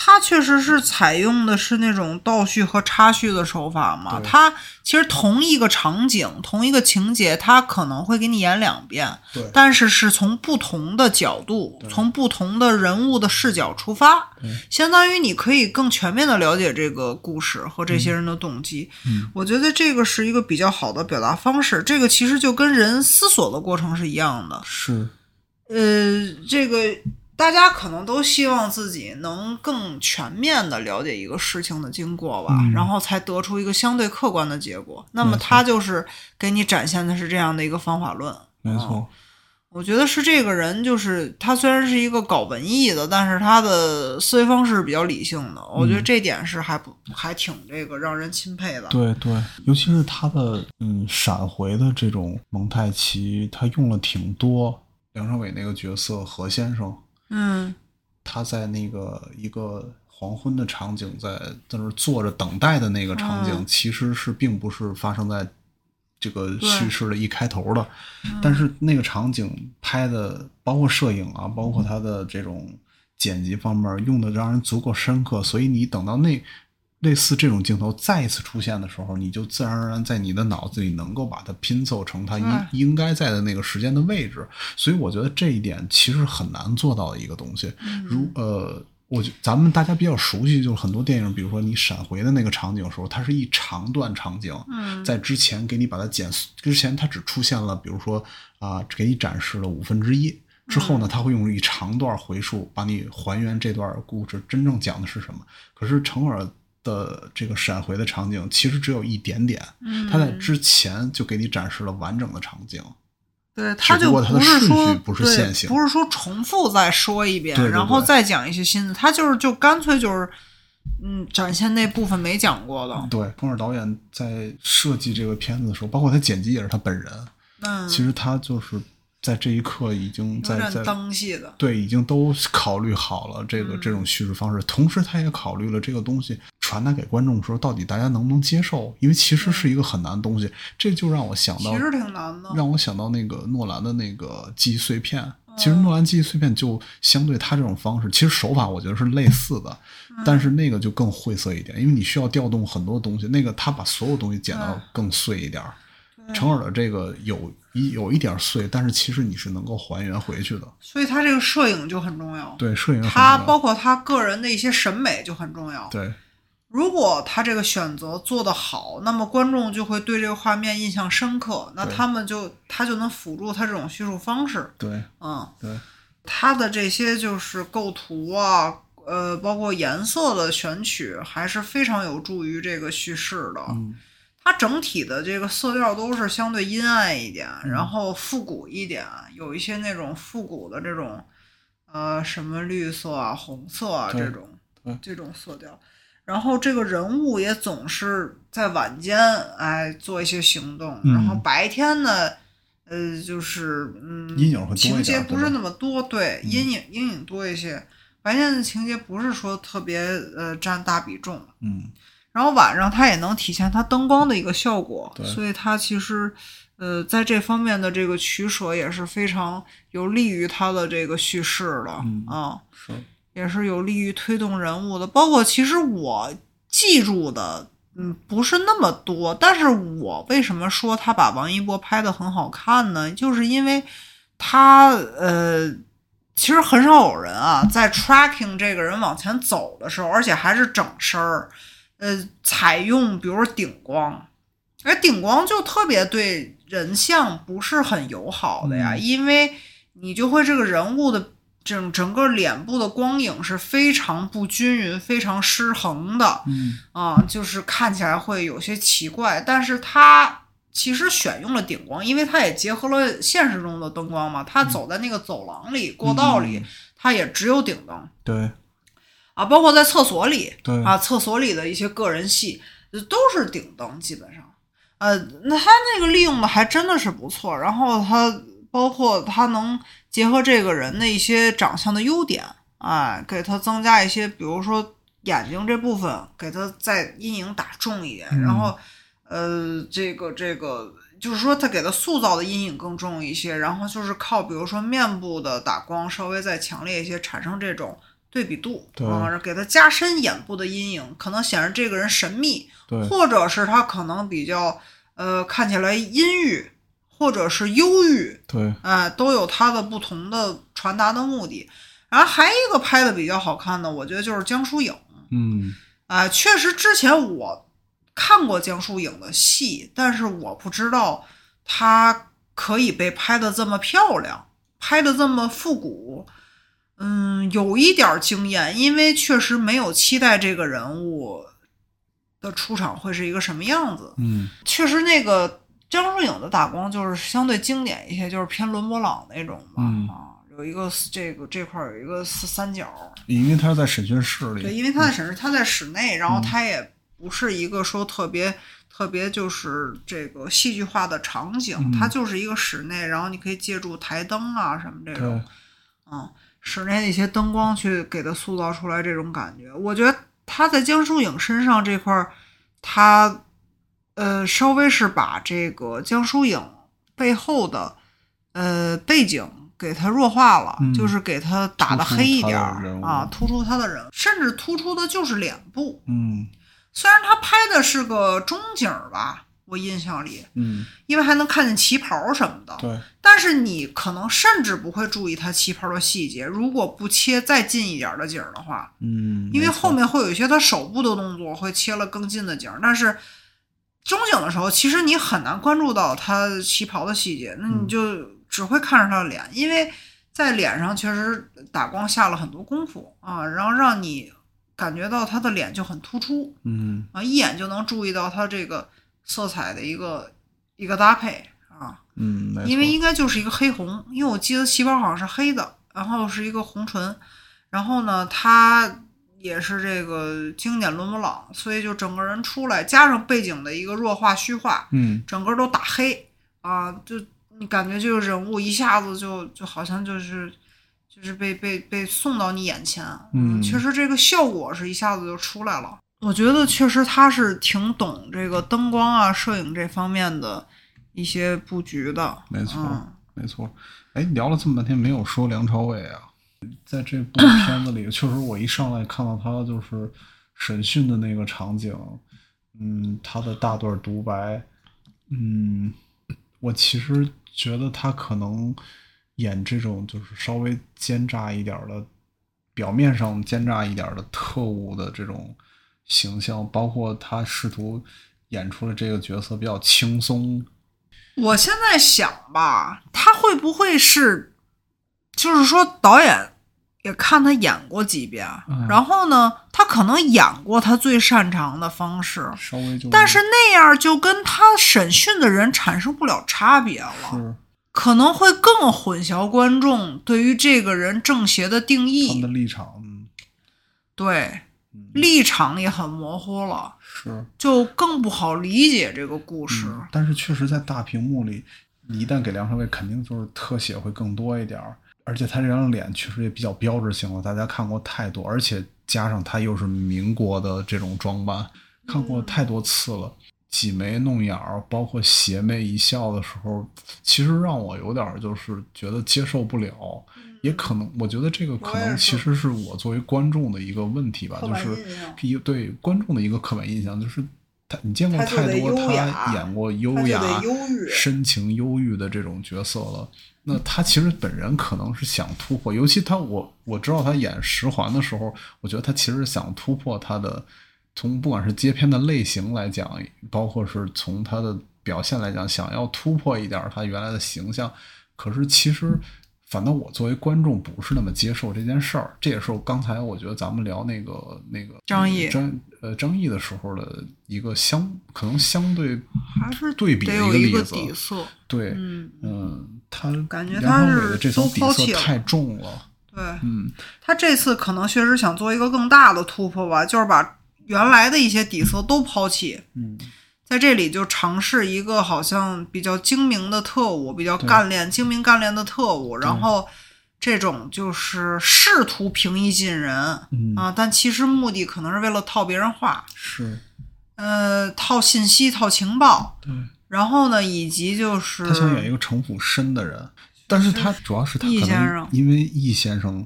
它确实是采用的是那种倒叙和插叙的手法嘛。对它其实同一个场景、同一个情节，它可能会给你演两遍，对但是是从不同的角度、从不同的人物的视角出发，相当于你可以更全面的了解这个故事和这些人的动机。嗯我觉得这个是一个比较好的表达方式。这个其实就跟人思索的过程是一样的。是，呃，这个大家可能都希望自己能更全面的了解一个事情的经过吧，嗯然后才得出一个相对客观的结果。那么他就是给你展现的是这样的一个方法论。没错，我觉得是这个人，就是他虽然是一个搞文艺的，但是他的思维方式比较理性的。我觉得这点是还不还挺这个让人钦佩的。对对，尤其是他的嗯闪回的这种蒙太奇，他用了挺多。梁朝伟那个角色何先生，嗯。他在那个一个黄昏的场景，在在那儿坐着等待的那个场景，嗯其实是并不是发生在这个叙事的一开头的，但是那个场景拍的，包括摄影啊，包括他的这种剪辑方面用的让人足够深刻，所以你等到那。类似这种镜头再一次出现的时候，你就自然而然在你的脑子里能够把它拼凑成它应对应该在的那个时间的位置，所以我觉得这一点其实很难做到的一个东西。如呃，我觉咱们大家比较熟悉，就是很多电影，比如说你闪回的那个场景的时候，它是一长段场景，在之前给你把它剪，之前它只出现了，比如说啊、给你展示了五分之一。之后呢，它会用一长段回述，把你还原这段故事真正讲的是什么。可是成尔的这个闪回的场景其实只有一点点，他在之前就给你展示了完整的场景。对，他就只不是顺序说不是线性不是说重复再说一遍，对对然后再讲一些新的，他就是就干脆就是嗯展现那部分没讲过的。对，宫尔导演在设计这个片子的时候，包括他剪辑也是他本人。嗯，其实他就是在这一刻已经在在戏的。对，已经都考虑好了这个、嗯这种叙事方式，同时他也考虑了这个东西传达给观众的时候，到底大家能不能接受？因为其实是一个很难的东西，这就让我想到其实挺难的。让我想到那个诺兰的那个记忆碎片。嗯其实诺兰记忆碎片就相对他这种方式，其实手法我觉得是类似的，嗯但是那个就更晦涩一点，因为你需要调动很多东西。那个他把所有东西剪到嗯更碎一点儿。成尔的这个有一有一点碎，但是其实你是能够还原回去的。所以他这个摄影就很重要。对，摄影他包括他个人的一些审美就很重要。对如果他这个选择做得好，那么观众就会对这个画面印象深刻，那对他们就他就能辅助他这种叙述方式。对嗯，对他的这些就是构图啊，呃，包括颜色的选取，还是非常有助于这个叙事的。嗯它整体的这个色调都是相对阴暗一点，嗯然后复古一点，有一些那种复古的这种，呃，什么绿色啊、红色啊这种这种色调。然后这个人物也总是在晚间哎做一些行动，嗯然后白天呢，呃，就是嗯，情节不是那么多，对，嗯。阴影阴影多一些。白天的情节不是说特别呃占大比重，嗯。然后晚上它也能体现它灯光的一个效果，所以它其实，呃，在这方面的这个取舍也是非常有利于它的这个叙事的嗯啊，是也是有利于推动人物的。包括其实我记住的，嗯，不是那么多，但是我为什么说他把王一博拍的很好看呢？就是因为他呃。其实很少有人啊，在 tracking 这个人往前走的时候，而且还是整身儿，呃，采用比如说顶光，而顶光就特别对人像不是很友好的呀，嗯因为你就会这个人物的整整个脸部的光影是非常不均匀、非常失衡的嗯啊，就是看起来会有些奇怪，但是它。其实选用了顶光，因为它也结合了现实中的灯光嘛。他走在那个走廊里、过道里，嗯它也只有顶灯对啊，包括在厕所里，对啊，厕所里的一些个人戏呃都是顶灯，基本上，呃，那他那个利用的还真的是不错。然后他包括他能结合这个人的一些长相的优点，哎，给他增加一些，比如说眼睛这部分，给他再阴影打重一点，嗯然后呃，这个这个。就是说，他给他塑造的阴影更重一些，然后就是靠，比如说面部的打光稍微再强烈一些，产生这种对比度，对啊，给他加深眼部的阴影，可能显示这个人神秘，对或者是他可能比较呃看起来阴郁，或者是忧郁，对哎、都有它的不同的传达的目的。然后还一个拍的比较好看的，我觉得就是江疏影，嗯啊、确实之前我看过江疏影的戏，但是我不知道她可以被拍的这么漂亮，拍的这么复古。嗯，有一点儿惊艳，因为确实没有期待这个人物的出场会是一个什么样子。嗯确实，那个张疏影的打光就是相对经典一些，就是偏伦勃朗那种嘛。嗯。啊，有一个这个这块儿有一个三三角，因为他在审讯室里，对，因为他在审视，他在室内，然后嗯。他也不是一个说特别特别就是这个戏剧化的场景，嗯。它就是一个室内，然后你可以借助台灯啊什么这种对，嗯，室内的一些灯光去给他塑造出来这种感觉。我觉得他在江疏影身上这块儿，他呃稍微是把这个江疏影背后的呃背景给它弱化了，嗯就是给它打的黑一点儿啊，突出他的人，甚至突出的就是脸部。嗯虽然他拍的是个中景儿吧，我印象里，嗯，因为还能看见旗袍什么的，对，但是你可能甚至不会注意他旗袍的细节，如果不切再近一点的景儿的话，嗯，因为后面会有一些他手部的动作会切了更近的景儿，但是中景的时候，其实你很难关注到他旗袍的细节，那嗯你就只会看着他的脸，因为在脸上确实打光下了很多功夫啊，然后让你感觉到他的脸就很突出嗯啊，一眼就能注意到他这个色彩的一个一个搭配啊。嗯，没因为应该就是一个黑红，因为我记得旗袍好像是黑的，然后是一个红唇，然后呢，它也是这个经典伦勃朗，所以就整个人出来，加上背景的一个弱化虚化，嗯整个都打黑啊，就你感觉这个人物一下子就就好像就是就是被被被送到你眼前，嗯确实这个效果是一下子就出来了。我觉得确实他是挺懂这个灯光啊、摄影这方面的一些布局的，没错嗯没错。哎，聊了这么半天没有说梁朝伟啊，在这部片子里，确 实我一上来看到他就是审讯的那个场景，嗯，他的大段独白，嗯，我其实觉得他可能演这种就是稍微奸诈一点的，表面上奸诈一点的特务的这种形象，包括他试图演出了这个角色比较轻松，我现在想吧，他会不会是，就是说导演也看他演过几遍，嗯。然后呢，他可能演过他最擅长的方式，稍微就但是那样就跟他审讯的人产生不了差别了，是。可能会更混淆观众对于这个人正邪的定义。他的，立场，嗯，对嗯。立场也很模糊了，是。就更不好理解这个故事。嗯但是确实在大屏幕里，你一旦给梁朝伟，肯定就是特写会更多一点儿，而且他这张脸确实也比较标志性了，大家看过太多，而且加上他又是民国的这种装扮，看过太多次了。挤眉弄眼儿，包括邪魅一笑的时候，其实让我有点儿就是觉得接受不了，也可能我觉得这个可能其实是我作为观众的一个问题吧，就是一对观众的一个刻板印象，就是他你见过太多他演过优雅深情忧郁的这种角色了。那他其实本人可能是想突破，尤其他我我知道他演十环的时候，我觉得他其实想突破他的从不管是接片的类型来讲，包括是从他的表现来讲，想要突破一点他原来的形象。可是其实，反倒我作为观众不是那么接受这件事儿。这也是我刚才我觉得咱们聊那个那个张译张呃张译的时候的一个相可能相对还是对比的一个个例子。底色。对，嗯嗯，他感觉他是都抛弃了色太重了。对，嗯，他这次可能确实想做一个更大的突破吧，就是把原来的一些底色都抛弃，嗯，在这里就尝试一个好像比较精明的特务，比较干练、精明干练的特务，然后这种就是试图平易近人、嗯。啊，但其实目的可能是为了套别人话，是，呃，套信息、套情报，对，然后呢，以及就是他想演一个城府深的人，但是他主要是他可易先生能因为易先生，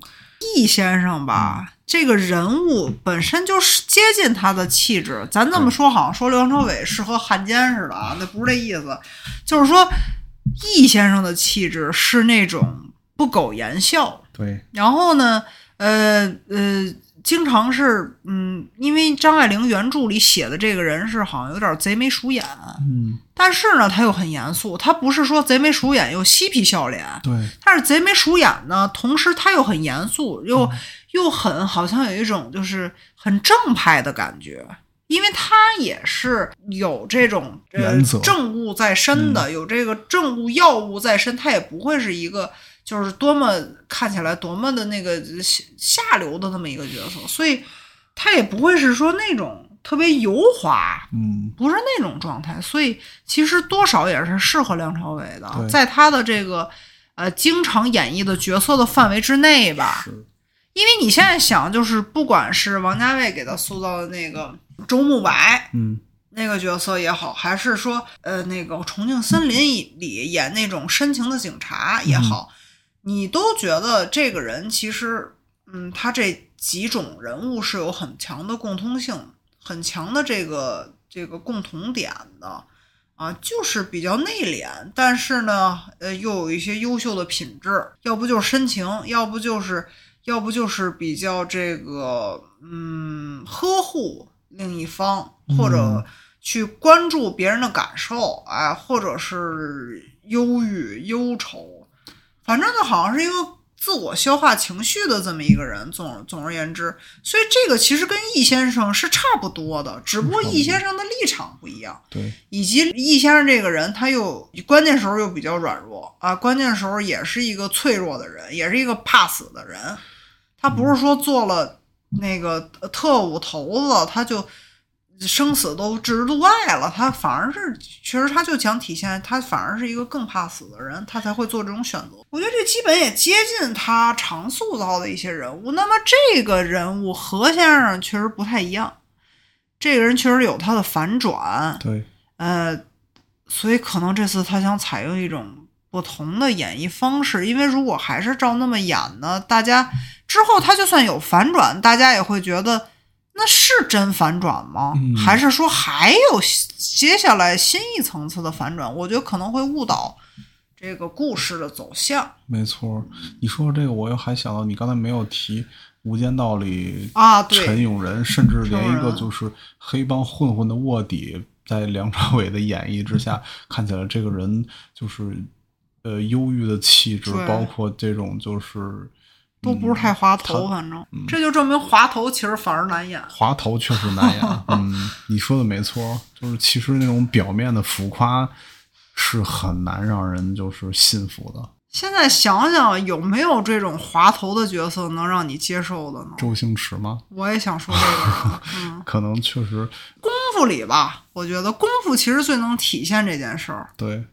易先生吧，这个人物本身就是接近他的气质。咱这么说，好像说梁朝伟是和汉奸似的啊，那不是这意思。就是说，易先生的气质是那种不苟言笑，对，然后呢，呃呃，经常是嗯，因为张爱玲原著里写的这个人是好像有点贼眉鼠眼，嗯，但是呢，他又很严肃，他不是说贼眉鼠眼又嬉皮笑脸，对，但是贼眉鼠眼呢，同时他又很严肃，嗯。又、又很好像有一种就是很正派的感觉，因为他也是有这种呃政务在身的，有这个政务要务在身，他也不会是一个就是多么看起来多么的那个下下流的那么一个角色，所以他也不会是说那种特别油滑，嗯，不是那种状态，所以其实多少也是适合梁朝伟的，在他的这个呃经常演绎的角色的范围之内吧。因为你现在想，就是不管是王家卫给他塑造的那个周慕白嗯，那个角色也好，还是说呃那个《重庆森林》里演那种深情的警察也好，你都觉得这个人其实嗯，他这几种人物是有很强的共通性，很强的这个这个共同点的。啊，就是比较内敛，但是呢，呃，又有一些优秀的品质，要不就是深情，要不就是，要不就是比较这个，嗯，呵护另一方，或者去关注别人的感受，哎，或者是忧郁、忧愁，反正就好像是一个自我消化情绪的这么一个人。总总而言之，所以这个其实跟易先生是差不多的，只不过易先生的立场不一样。对，以及易先生这个人，他又关键时候又比较软弱啊，关键时候也是一个脆弱的人，也是一个怕死的人。他不是说做了那个特务头子，他就生死都置之度外了，他反而是，其实他就想体现他反而是一个更怕死的人，他才会做这种选择。我觉得这基本也接近他常塑造的一些人物。那么这个人物何先生确实不太一样，这个人确实有他的反转，对，呃，所以可能这次他想采用一种不同的演绎方式，因为如果还是照那么演呢，大家之后他就算有反转，大家也会觉得那是真反转吗？嗯还是说还有接下来新一层次的反转？我觉得可能会误导这个故事的走向没错。你说这个，我又还想到你刚才没有提《无间道》里啊。陈永仁，甚至连一个就是黑帮混混的卧底，在梁朝伟的演绎之下，看起来这个人就是呃忧郁的气质，包括这种就是都不是太滑头，他反正、这就证明滑头其实反而难演。滑头确实难演。嗯，你说的没错，就是其实那种表面的浮夸是很难让人就是信服的。现在想想，有没有这种滑头的角色能让你接受的呢？周星驰吗？我也想说这个，嗯，可能确实功夫里吧，我觉得功夫其实最能体现这件事儿，对，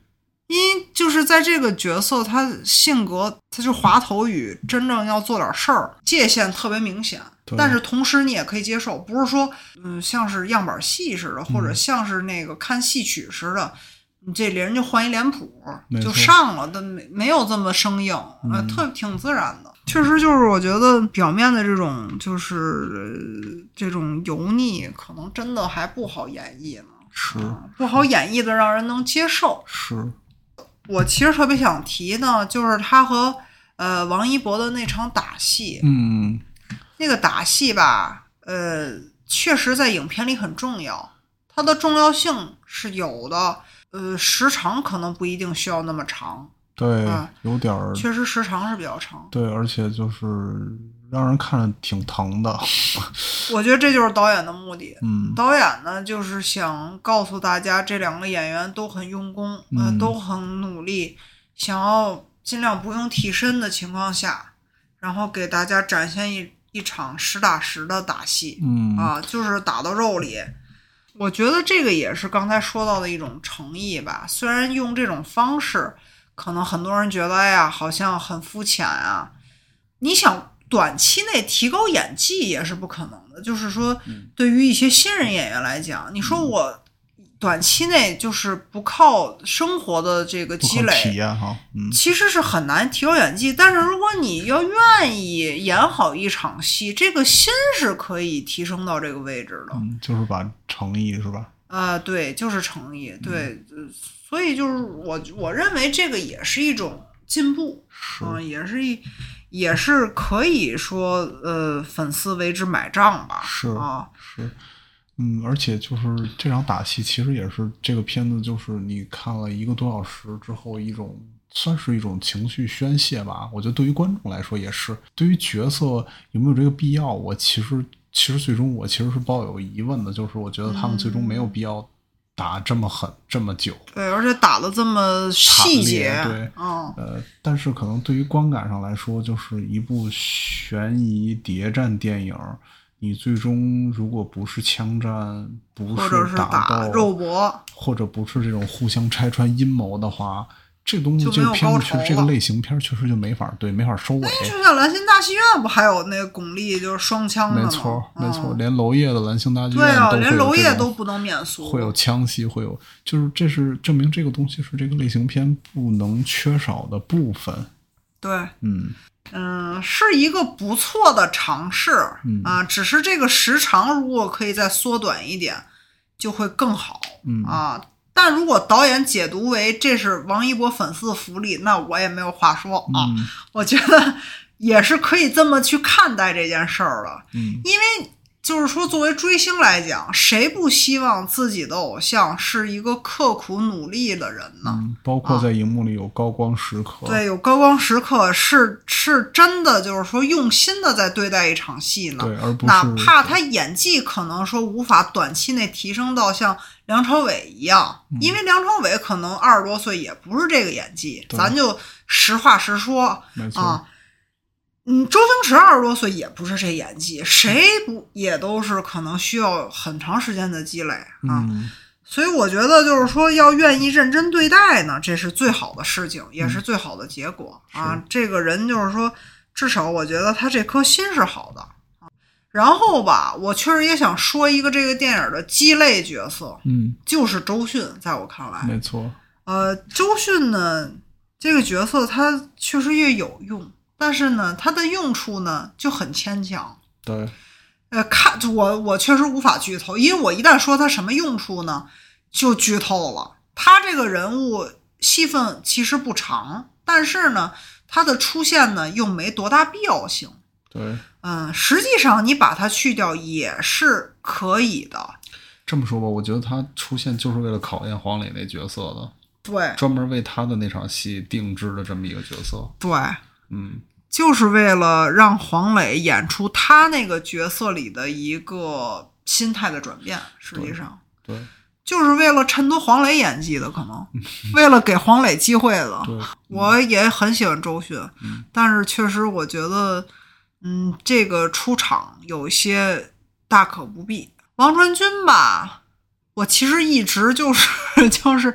因为就是在这个角色他性格，他就滑头与真正要做点事儿界限特别明显，但是同时你也可以接受，不是说嗯像是样板戏似的，或嗯者像是那个看戏曲似的。你这人就换一脸谱就上了，但没没有这么生硬，呃，嗯特挺自然的。确实就是我觉得表面的这种就是、呃这种油腻，可能真的还不好演绎呢。是啊不好演绎的让人能接受。是，我其实特别想提呢，就是他和呃王一博的那场打戏，嗯，那个打戏吧，呃，确实在影片里很重要，它的重要性是有的。呃，时长可能不一定需要那么长，对啊，有点儿确实时长是比较长。对，而且就是让人看着挺疼的。我觉得这就是导演的目的。嗯，导演呢，就是想告诉大家，这两个演员都很用功，呃，嗯都很努力，想要尽量不用替身的情况下，然后给大家展现一一场实打实的打戏，嗯啊，就是打到肉里。我觉得这个也是刚才说到的一种诚意吧。虽然用这种方式，可能很多人觉得，哎呀，好像很肤浅啊。你想短期内提高演技也是不可能的。就是说，对于一些新人演员来讲，你说我短期内就是不靠生活的这个积累，体验哈，嗯，其实是很难提高演技，但是如果你要愿意演好一场戏，这个心是可以提升到这个位置的。嗯，就是把诚意是吧？啊、对，就是诚意，对，呃所以就是我我认为这个也是一种进步，是啊、也是一也是可以说呃粉丝为之买账吧。是啊，是，嗯，而且就是这场打戏，其实也是这个片子，就是你看了一个多小时之后，一种算是一种情绪宣泄吧。我觉得对于观众来说也是，对于角色有没有这个必要，我其实其实最终我其实是抱有疑问的，就是我觉得他们最终没有必要打这么狠这么久。对，而且打的这么细节，对嗯，呃，但是可能对于观感上来说，就是一部悬疑谍战电影，你最终如果不是枪战，不或者是打肉搏，或者不是这种互相拆穿阴谋的话，这东西就个片这个类型片确实就没法对没法收尾。就像兰心大戏院不还有那个巩俐就是双枪的吗？没错，没错，嗯连娄烨的兰心大剧对啊，院都会连娄烨都不能免俗，会有枪戏，会有，就是这是证明这个东西是这个类型片不能缺少的部分。对，嗯，嗯，是一个不错的尝试，嗯啊，只是这个时长如果可以再缩短一点，就会更好，嗯啊。但如果导演解读为这是王一博粉丝的福利，那我也没有话说啊。嗯。我觉得也是可以这么去看待这件事儿了，嗯。因为就是说，作为追星来讲，谁不希望自己的偶像是一个刻苦努力的人呢？嗯，包括在荧幕里有高光时刻。啊对，有高光时刻，是是真的，就是说用心的在对待一场戏呢。对而不是哪怕他演技可能说无法短期内提升到像梁朝伟一样，嗯因为梁朝伟可能二十多岁也不是这个演技，咱就实话实说没错。啊。嗯，周星驰二十多岁也不是这演技，谁不也都是可能需要很长时间的积累啊。嗯，所以我觉得就是说，要愿意认真对待呢，这是最好的事情，也是嗯最好的结果、啊。这个人就是说，至少我觉得他这颗心是好的。啊然后吧，我确实也想说一个这个电影的鸡肋角色，嗯，就是周迅，在我看来，没错。呃，周迅呢这个角色他确实也有用，但是呢，它的用处呢就很牵强。对，呃，看我我确实无法剧透，因为我一旦说它什么用处呢，就剧透了。他这个人物戏份其实不长，但是呢，他的出现呢又没多大必要性。对，嗯，实际上你把它去掉也是可以的。这么说吧，我觉得他出现就是为了考验黄磊那角色的，对专门为他的那场戏定制的这么一个角色。对，嗯，就是为了让黄磊演出他那个角色里的一个心态的转变。实际上，对，就是为了衬托黄磊演技的，可能为了给黄磊机会的。我也很喜欢周迅，嗯但是确实我觉得，嗯，这个出场有一些大可不必。王传君吧，我其实一直就是 就是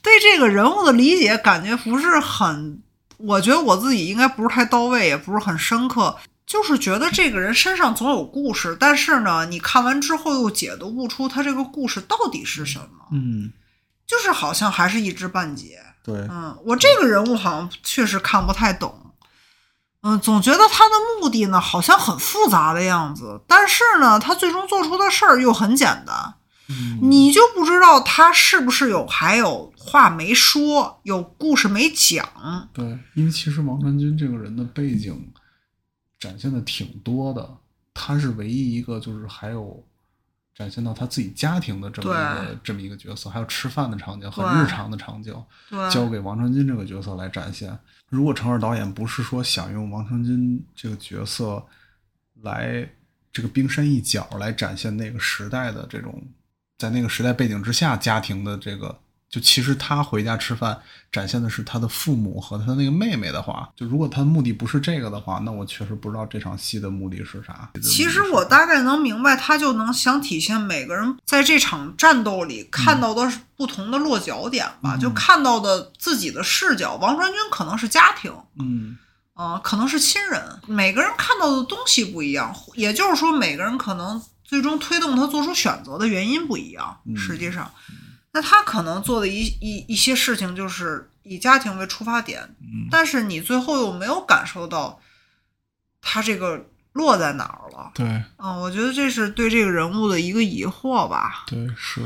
对这个人物的理解感觉不是很，我觉得我自己应该不是太到位，也不是很深刻。就是觉得这个人身上总有故事，但是呢，你看完之后又解读不出他这个故事到底是什么，嗯，就是好像还是一知半解。对，嗯，我这个人物好像确实看不太懂。嗯，总觉得他的目的呢好像很复杂的样子，但是呢，他最终做出的事儿又很简单，嗯你就不知道他是不是有还有话没说，有故事没讲。对，因为其实王传君这个人的背景展现的挺多的，他是唯一一个就是还有展现到他自己家庭的这么一个这么一个角色，还有吃饭的场景，很日常的场景，对，交给王传君这个角色来展现。如果程耳导演不是说想用王传君这个角色来这个冰山一角来展现那个时代的这种，在那个时代背景之下家庭的这个，就其实他回家吃饭展现的是他的父母和他那个妹妹的话，就如果他的目的不是这个的话，那我确实不知道这场戏的目的是啥。其实我大概能明白，他就能想体现每个人在这场战斗里看到的是不同的落脚点吧，就看到的自己的视角。王传君可能是家庭，嗯啊、可能是亲人，每个人看到的东西不一样，也就是说，每个人可能最终推动他做出选择的原因不一样。嗯实际上，那他可能做的一一一些事情就是以家庭为出发点，嗯但是你最后又没有感受到他这个落在哪儿了。对嗯，我觉得这是对这个人物的一个疑惑吧。对是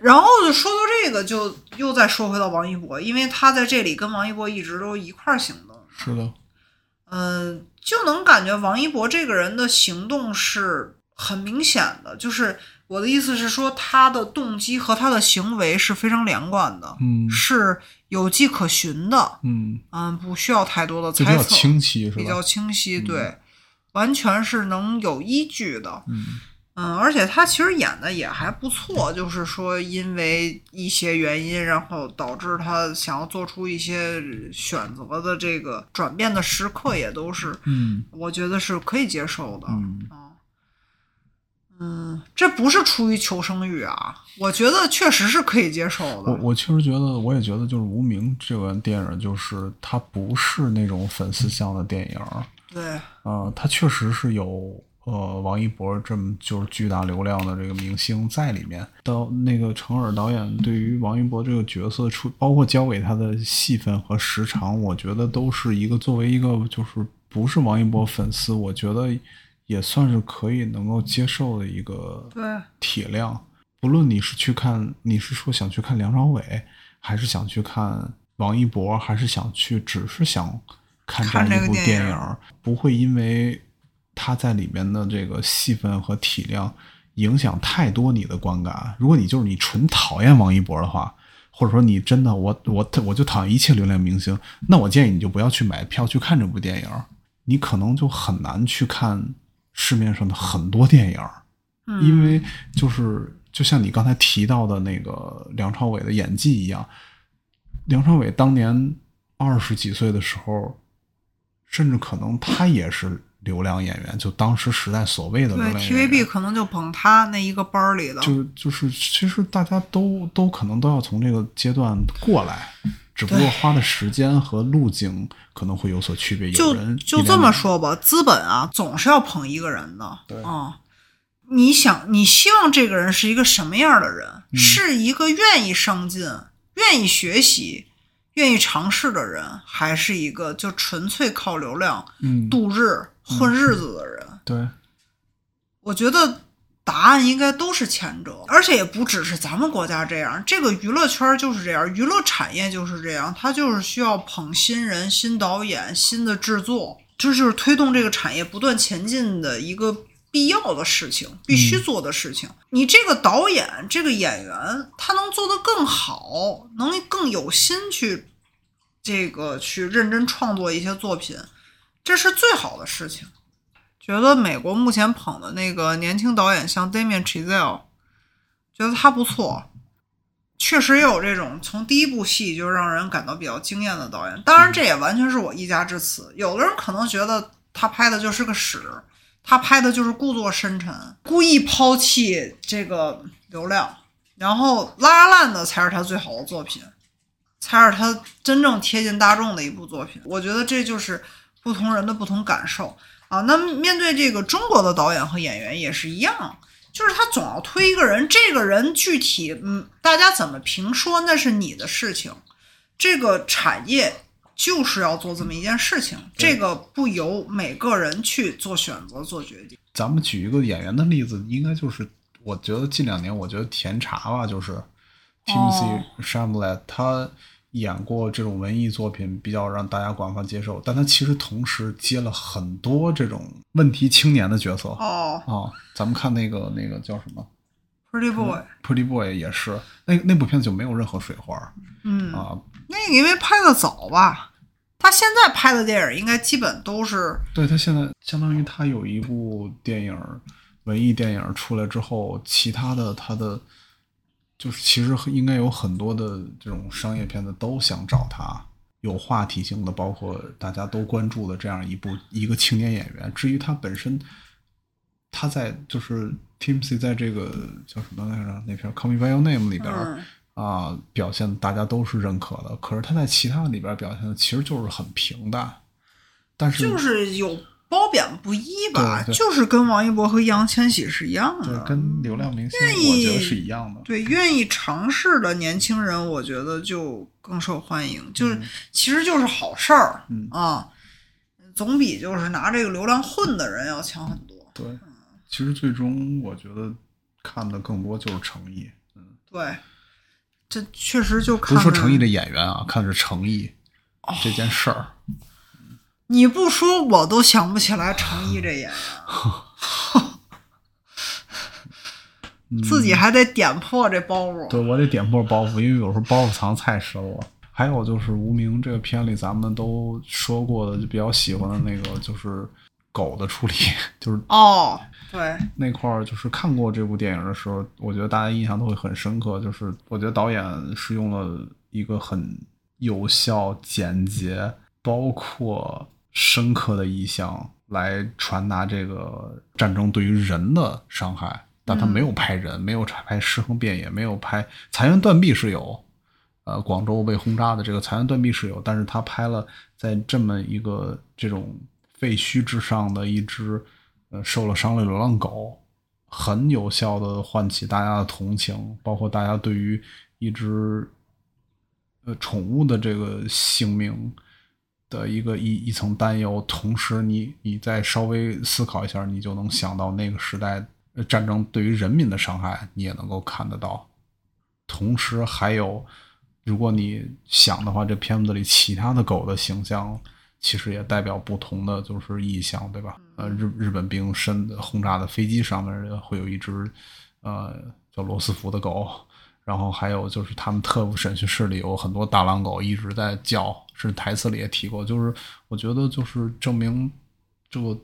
然后就说到这个，就又再说回到王一博，因为他在这里跟王一博一直都一块儿行动。是的，嗯，就能感觉王一博这个人的行动是很明显的，就是我的意思是说，他的动机和他的行为是非常连贯的，嗯是有迹可循的，嗯，嗯，不需要太多的就比较猜测，清晰是比较？清晰，对，完全是能有依据的。嗯嗯，而且他其实演的也还不错，就是说因为一些原因，然后导致他想要做出一些选择的这个转变的时刻，也都是嗯我觉得是可以接受的。嗯啊，嗯，这不是出于求生欲啊，我觉得确实是可以接受的。我我确实觉得，我也觉得，就是《无名》这个电影，就是它不是那种粉丝向的电影，对，呃，它确实是有呃王一博这么就是巨大流量的这个明星在里面。到那个程耳导演对于王一博这个角色出，包括交给他的戏份和时长，我觉得都是一个作为一个就是不是王一博粉丝，我觉得也算是可以能够接受的一个体量。不论你是去看，你是说想去看梁朝伟，还是想去看王一博，还是想去只是想看这样一部电影电影，不会因为他在里面的这个戏份和体量影响太多你的观感。如果你就是你纯讨厌王一博的话，或者说你真的我我我就讨厌一切流量明星，那我建议你就不要去买票去看这部电影，你可能就很难去看市面上的很多电影。嗯因为就是就像你刚才提到的那个梁朝伟的演技一样，梁朝伟当年二十几岁的时候，甚至可能他也是流量演员，就当时时代所谓的流对量演员。，TVB 可能就捧他那一个班儿里的，就就是，其实大家都都可能都要从这个阶段过来，只不过花的时间和路径可能会有所区别。有就人就这么说吧，资本啊，总是要捧一个人的。对啊、你想，你希望这个人是一个什么样的人？嗯是一个愿意上进、愿意学习、愿意尝试的人，还是一个就纯粹靠流量嗯，度日、混日子的人？对，我觉得答案应该都是前者，而且也不只是咱们国家这样，这个娱乐圈就是这样，娱乐产业就是这样，它就是需要捧新人、新导演、新的制作，这就是推动这个产业不断前进的一个必要的事情，必须做的事情。你这个导演、这个演员，他能做得更好，能更有心去这个去认真创作一些作品，这是最好的事情。觉得美国目前捧的那个年轻导演，像 Damien Chazelle，觉得他不错。确实也有这种从第一部戏就让人感到比较惊艳的导演，当然这也完全是我一家之词。有的人可能觉得他拍的就是个屎，他拍的就是故作深沉，故意抛弃这个流量，然后拉烂的才是他最好的作品，才是他真正贴近大众的一部作品。我觉得这就是不同人的不同感受啊。那面对这个中国的导演和演员也是一样，就是他总要推一个人，这个人具体嗯，大家怎么评说那是你的事情，这个产业。就是要做这么一件事情，这个不由每个人去做选择、做决定。咱们举一个演员的例子，应该就是我觉得近两年，我觉得甜茶吧，就是哦 Timothy Chalamet，、他演过这种文艺作品，比较让大家广泛接受，但他其实同时接了很多这种问题青年的角色哦。啊、哦咱们看那个那个叫什么，Pretty Boy，Pretty Boy 也是，那那部片子就没有任何水花嗯，啊。那个因为拍的早吧，他现在拍的电影应该基本都是对他现在相当于他有一部电影，文艺电影出来之后，其他的他的就是其实应该有很多的这种商业片子都想找他，有话题性的，包括大家都关注的这样一部一个青年演员。至于他本身，他在就是 Timothy 在这个叫什么来着那片《Call Me by Your Name》里边。嗯啊，表现大家都是认可的，可是他在其他的里边表现的其实就是很平淡，但是就是有褒贬不一吧，对对就是跟王一博和易烊千玺是一样对的。跟流量明星愿我觉得是一样的。对，愿意尝试的年轻人，我觉得就更受欢迎，就是、其实就是好事儿、嗯啊，总比就是拿这个流量混的人要强很多。对，其实最终我觉得看的更多就是诚意，嗯对，这确实就不是说诚意的演员啊，看的是诚意这件事儿。你不说我都想不起来程一这演员，自己还得点破这包袱。对我得点破包袱，因为有时候包袱藏太深了。还有就是《无名》这个片里，咱们都说过的，就比较喜欢的那个就是狗的处理，就是哦，对，那块儿就是看过这部电影的时候，我觉得大家印象都会很深刻。就是我觉得导演是用了一个很有效、简洁，包括深刻的意象来传达这个战争对于人的伤害。但他没有拍人，没有拍尸横遍野，没有拍残垣断壁是有，呃，广州被轰炸的这个残垣断壁是有，但是他拍了在这么一个这种废墟之上的一只呃受了伤的流浪狗，很有效的唤起大家的同情，包括大家对于一只呃宠物的这个性命的一个一一层担忧。同时你，你再稍微思考一下，你就能想到那个时代战争对于人民的伤害，你也能够看得到。同时还有，如果你想的话，这片子里其他的狗的形象，其实也代表不同的就是意象，对吧？呃，日日本兵身轰炸的飞机上面会有一只呃叫罗斯福的狗，然后还有就是他们特务审讯室里有很多大狼狗一直在叫，是台词里也提过，就是我觉得就是证明这个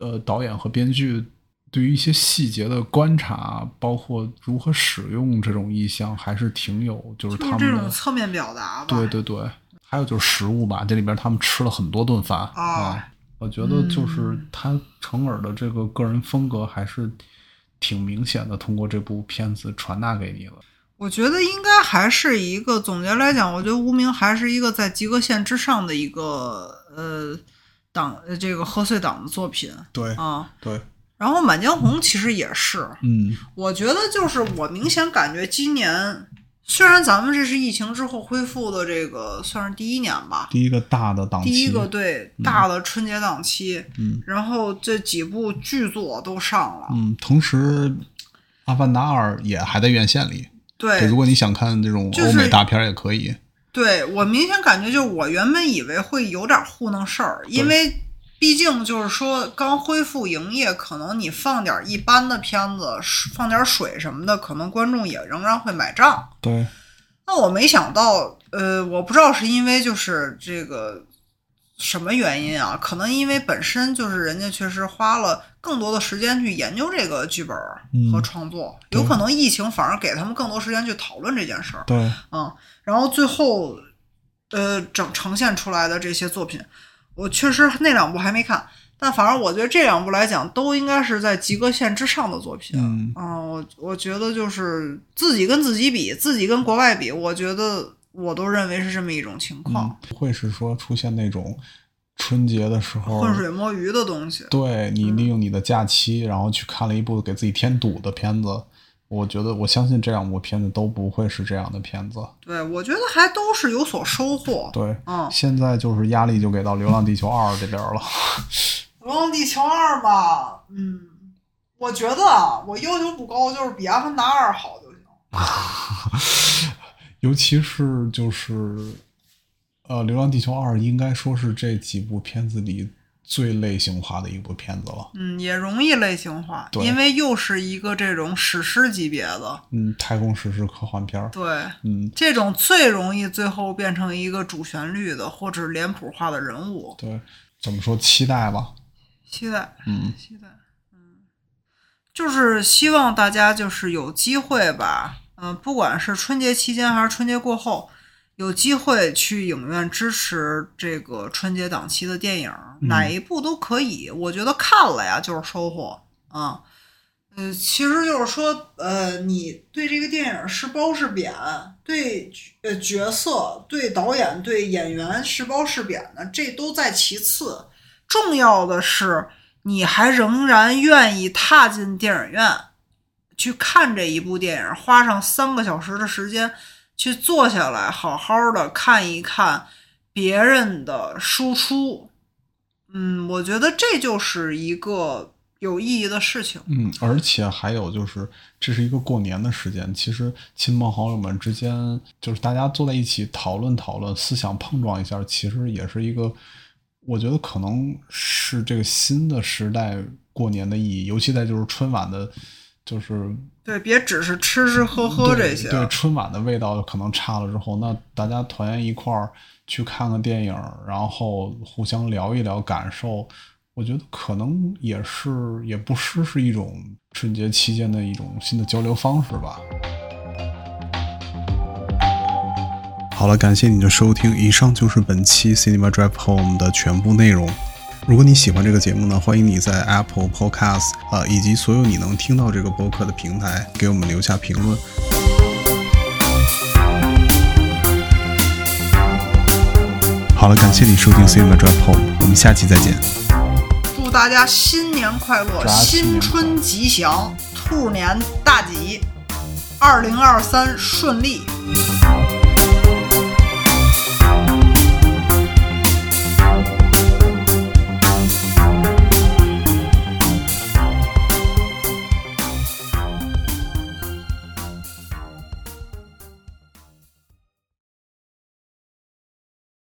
呃导演和编剧。对于一些细节的观察，包括如何使用这种意象，还是挺有，就是他们这的种侧面表达吧。对对对，还有就是食物吧，这里边他们吃了很多顿饭啊。我觉得就是他成尔的这个个人风格还是挺明显的，通过这部片子传达给你了。我觉得应该还是一个总结来讲，我觉得无名还是一个在及格线之上的一个呃党呃这个贺岁档的作品。对啊，对，然后《满江红》其实也是，嗯，我觉得就是我明显感觉今年虽然咱们这是疫情之后恢复的这个算是第一年吧，第一个大的档期，第一个对大的春节档期，嗯，然后这几部剧作都上了，嗯，同时《阿凡达二》也还在院线里。对，如果你想看这种欧美大片也可以。对我明显感觉，就是我原本以为会有点糊弄事儿，因为毕竟就是说刚恢复营业，可能你放点一般的片子，放点水什么的，可能观众也仍然会买账。对。那我没想到，呃，我不知道是因为就是这个什么原因啊？可能因为本身就是人家确实花了更多的时间去研究这个剧本和创作，有可能疫情反而给他们更多时间去讨论这件事儿。对，嗯，然后最后，呃，整呈现出来的这些作品，我确实那两部还没看，但反正我觉得这两部来讲，都应该是在及格线之上的作品。嗯，我我觉得就是自己跟自己比，自己跟国外比，我觉得。我都认为是这么一种情况，不会是说出现那种春节的时候浑水摸鱼的东西。对你利用你的假期，然后去看了一部给自己添堵的片子，我觉得我相信这两部片子都不会是这样的片子。对，我觉得还都是有所收获。对，嗯，现在就是压力就给到《流浪地球二》这边了。《流浪地球二》吧，嗯，我觉得啊，我要求不高，就是比《阿凡达二》好就行。尤其是就是，呃，《流浪地球二》应该说是这几部片子里最类型化的一部片子了。嗯，也容易类型化，因为又是一个这种史诗级别的，嗯，太空史诗科幻片儿。对，嗯，这种最容易最后变成一个主旋律的或者脸谱化的人物。对，怎么说？期待吧。期待，嗯，期待，嗯，就是希望大家就是有机会吧。嗯，不管是春节期间还是春节过后，有机会去影院支持这个春节档期的电影，哪一部都可以。我觉得看了呀就是收获啊。呃，其实就是说，呃，你对这个电影是褒是贬，对呃角色、对导演、对演员是褒是贬的，这都在其次。重要的是，你还仍然愿意踏进电影院。去看这一部电影，花上三个小时的时间去坐下来，好好的看一看别人的输出。嗯，我觉得这就是一个有意义的事情。嗯，而且还有就是，这是一个过年的时间，其实亲朋好友们之间，就是大家坐在一起讨论讨论，思想碰撞一下，其实也是一个我觉得可能是这个新的时代过年的意义，尤其在就是春晚的，就是对，别只是吃吃喝喝这些。对春晚的味道可能差了之后，那大家团圆一块儿去看个电影，然后互相聊一聊感受，我觉得可能也是也不失是一种春节期间的一种新的交流方式吧。好了，感谢你的收听，以上就是本期 Cinema Drive Home 的全部内容。如果你喜欢这个节目呢，欢迎你在 Apple Podcast 啊、以及所有你能听到这个播客的平台给我们留下评论。好了，感谢你收听 Cinema Drive Home，我们下期再见。祝大家新年快乐，新春吉祥，兔年大吉，二零二三顺利。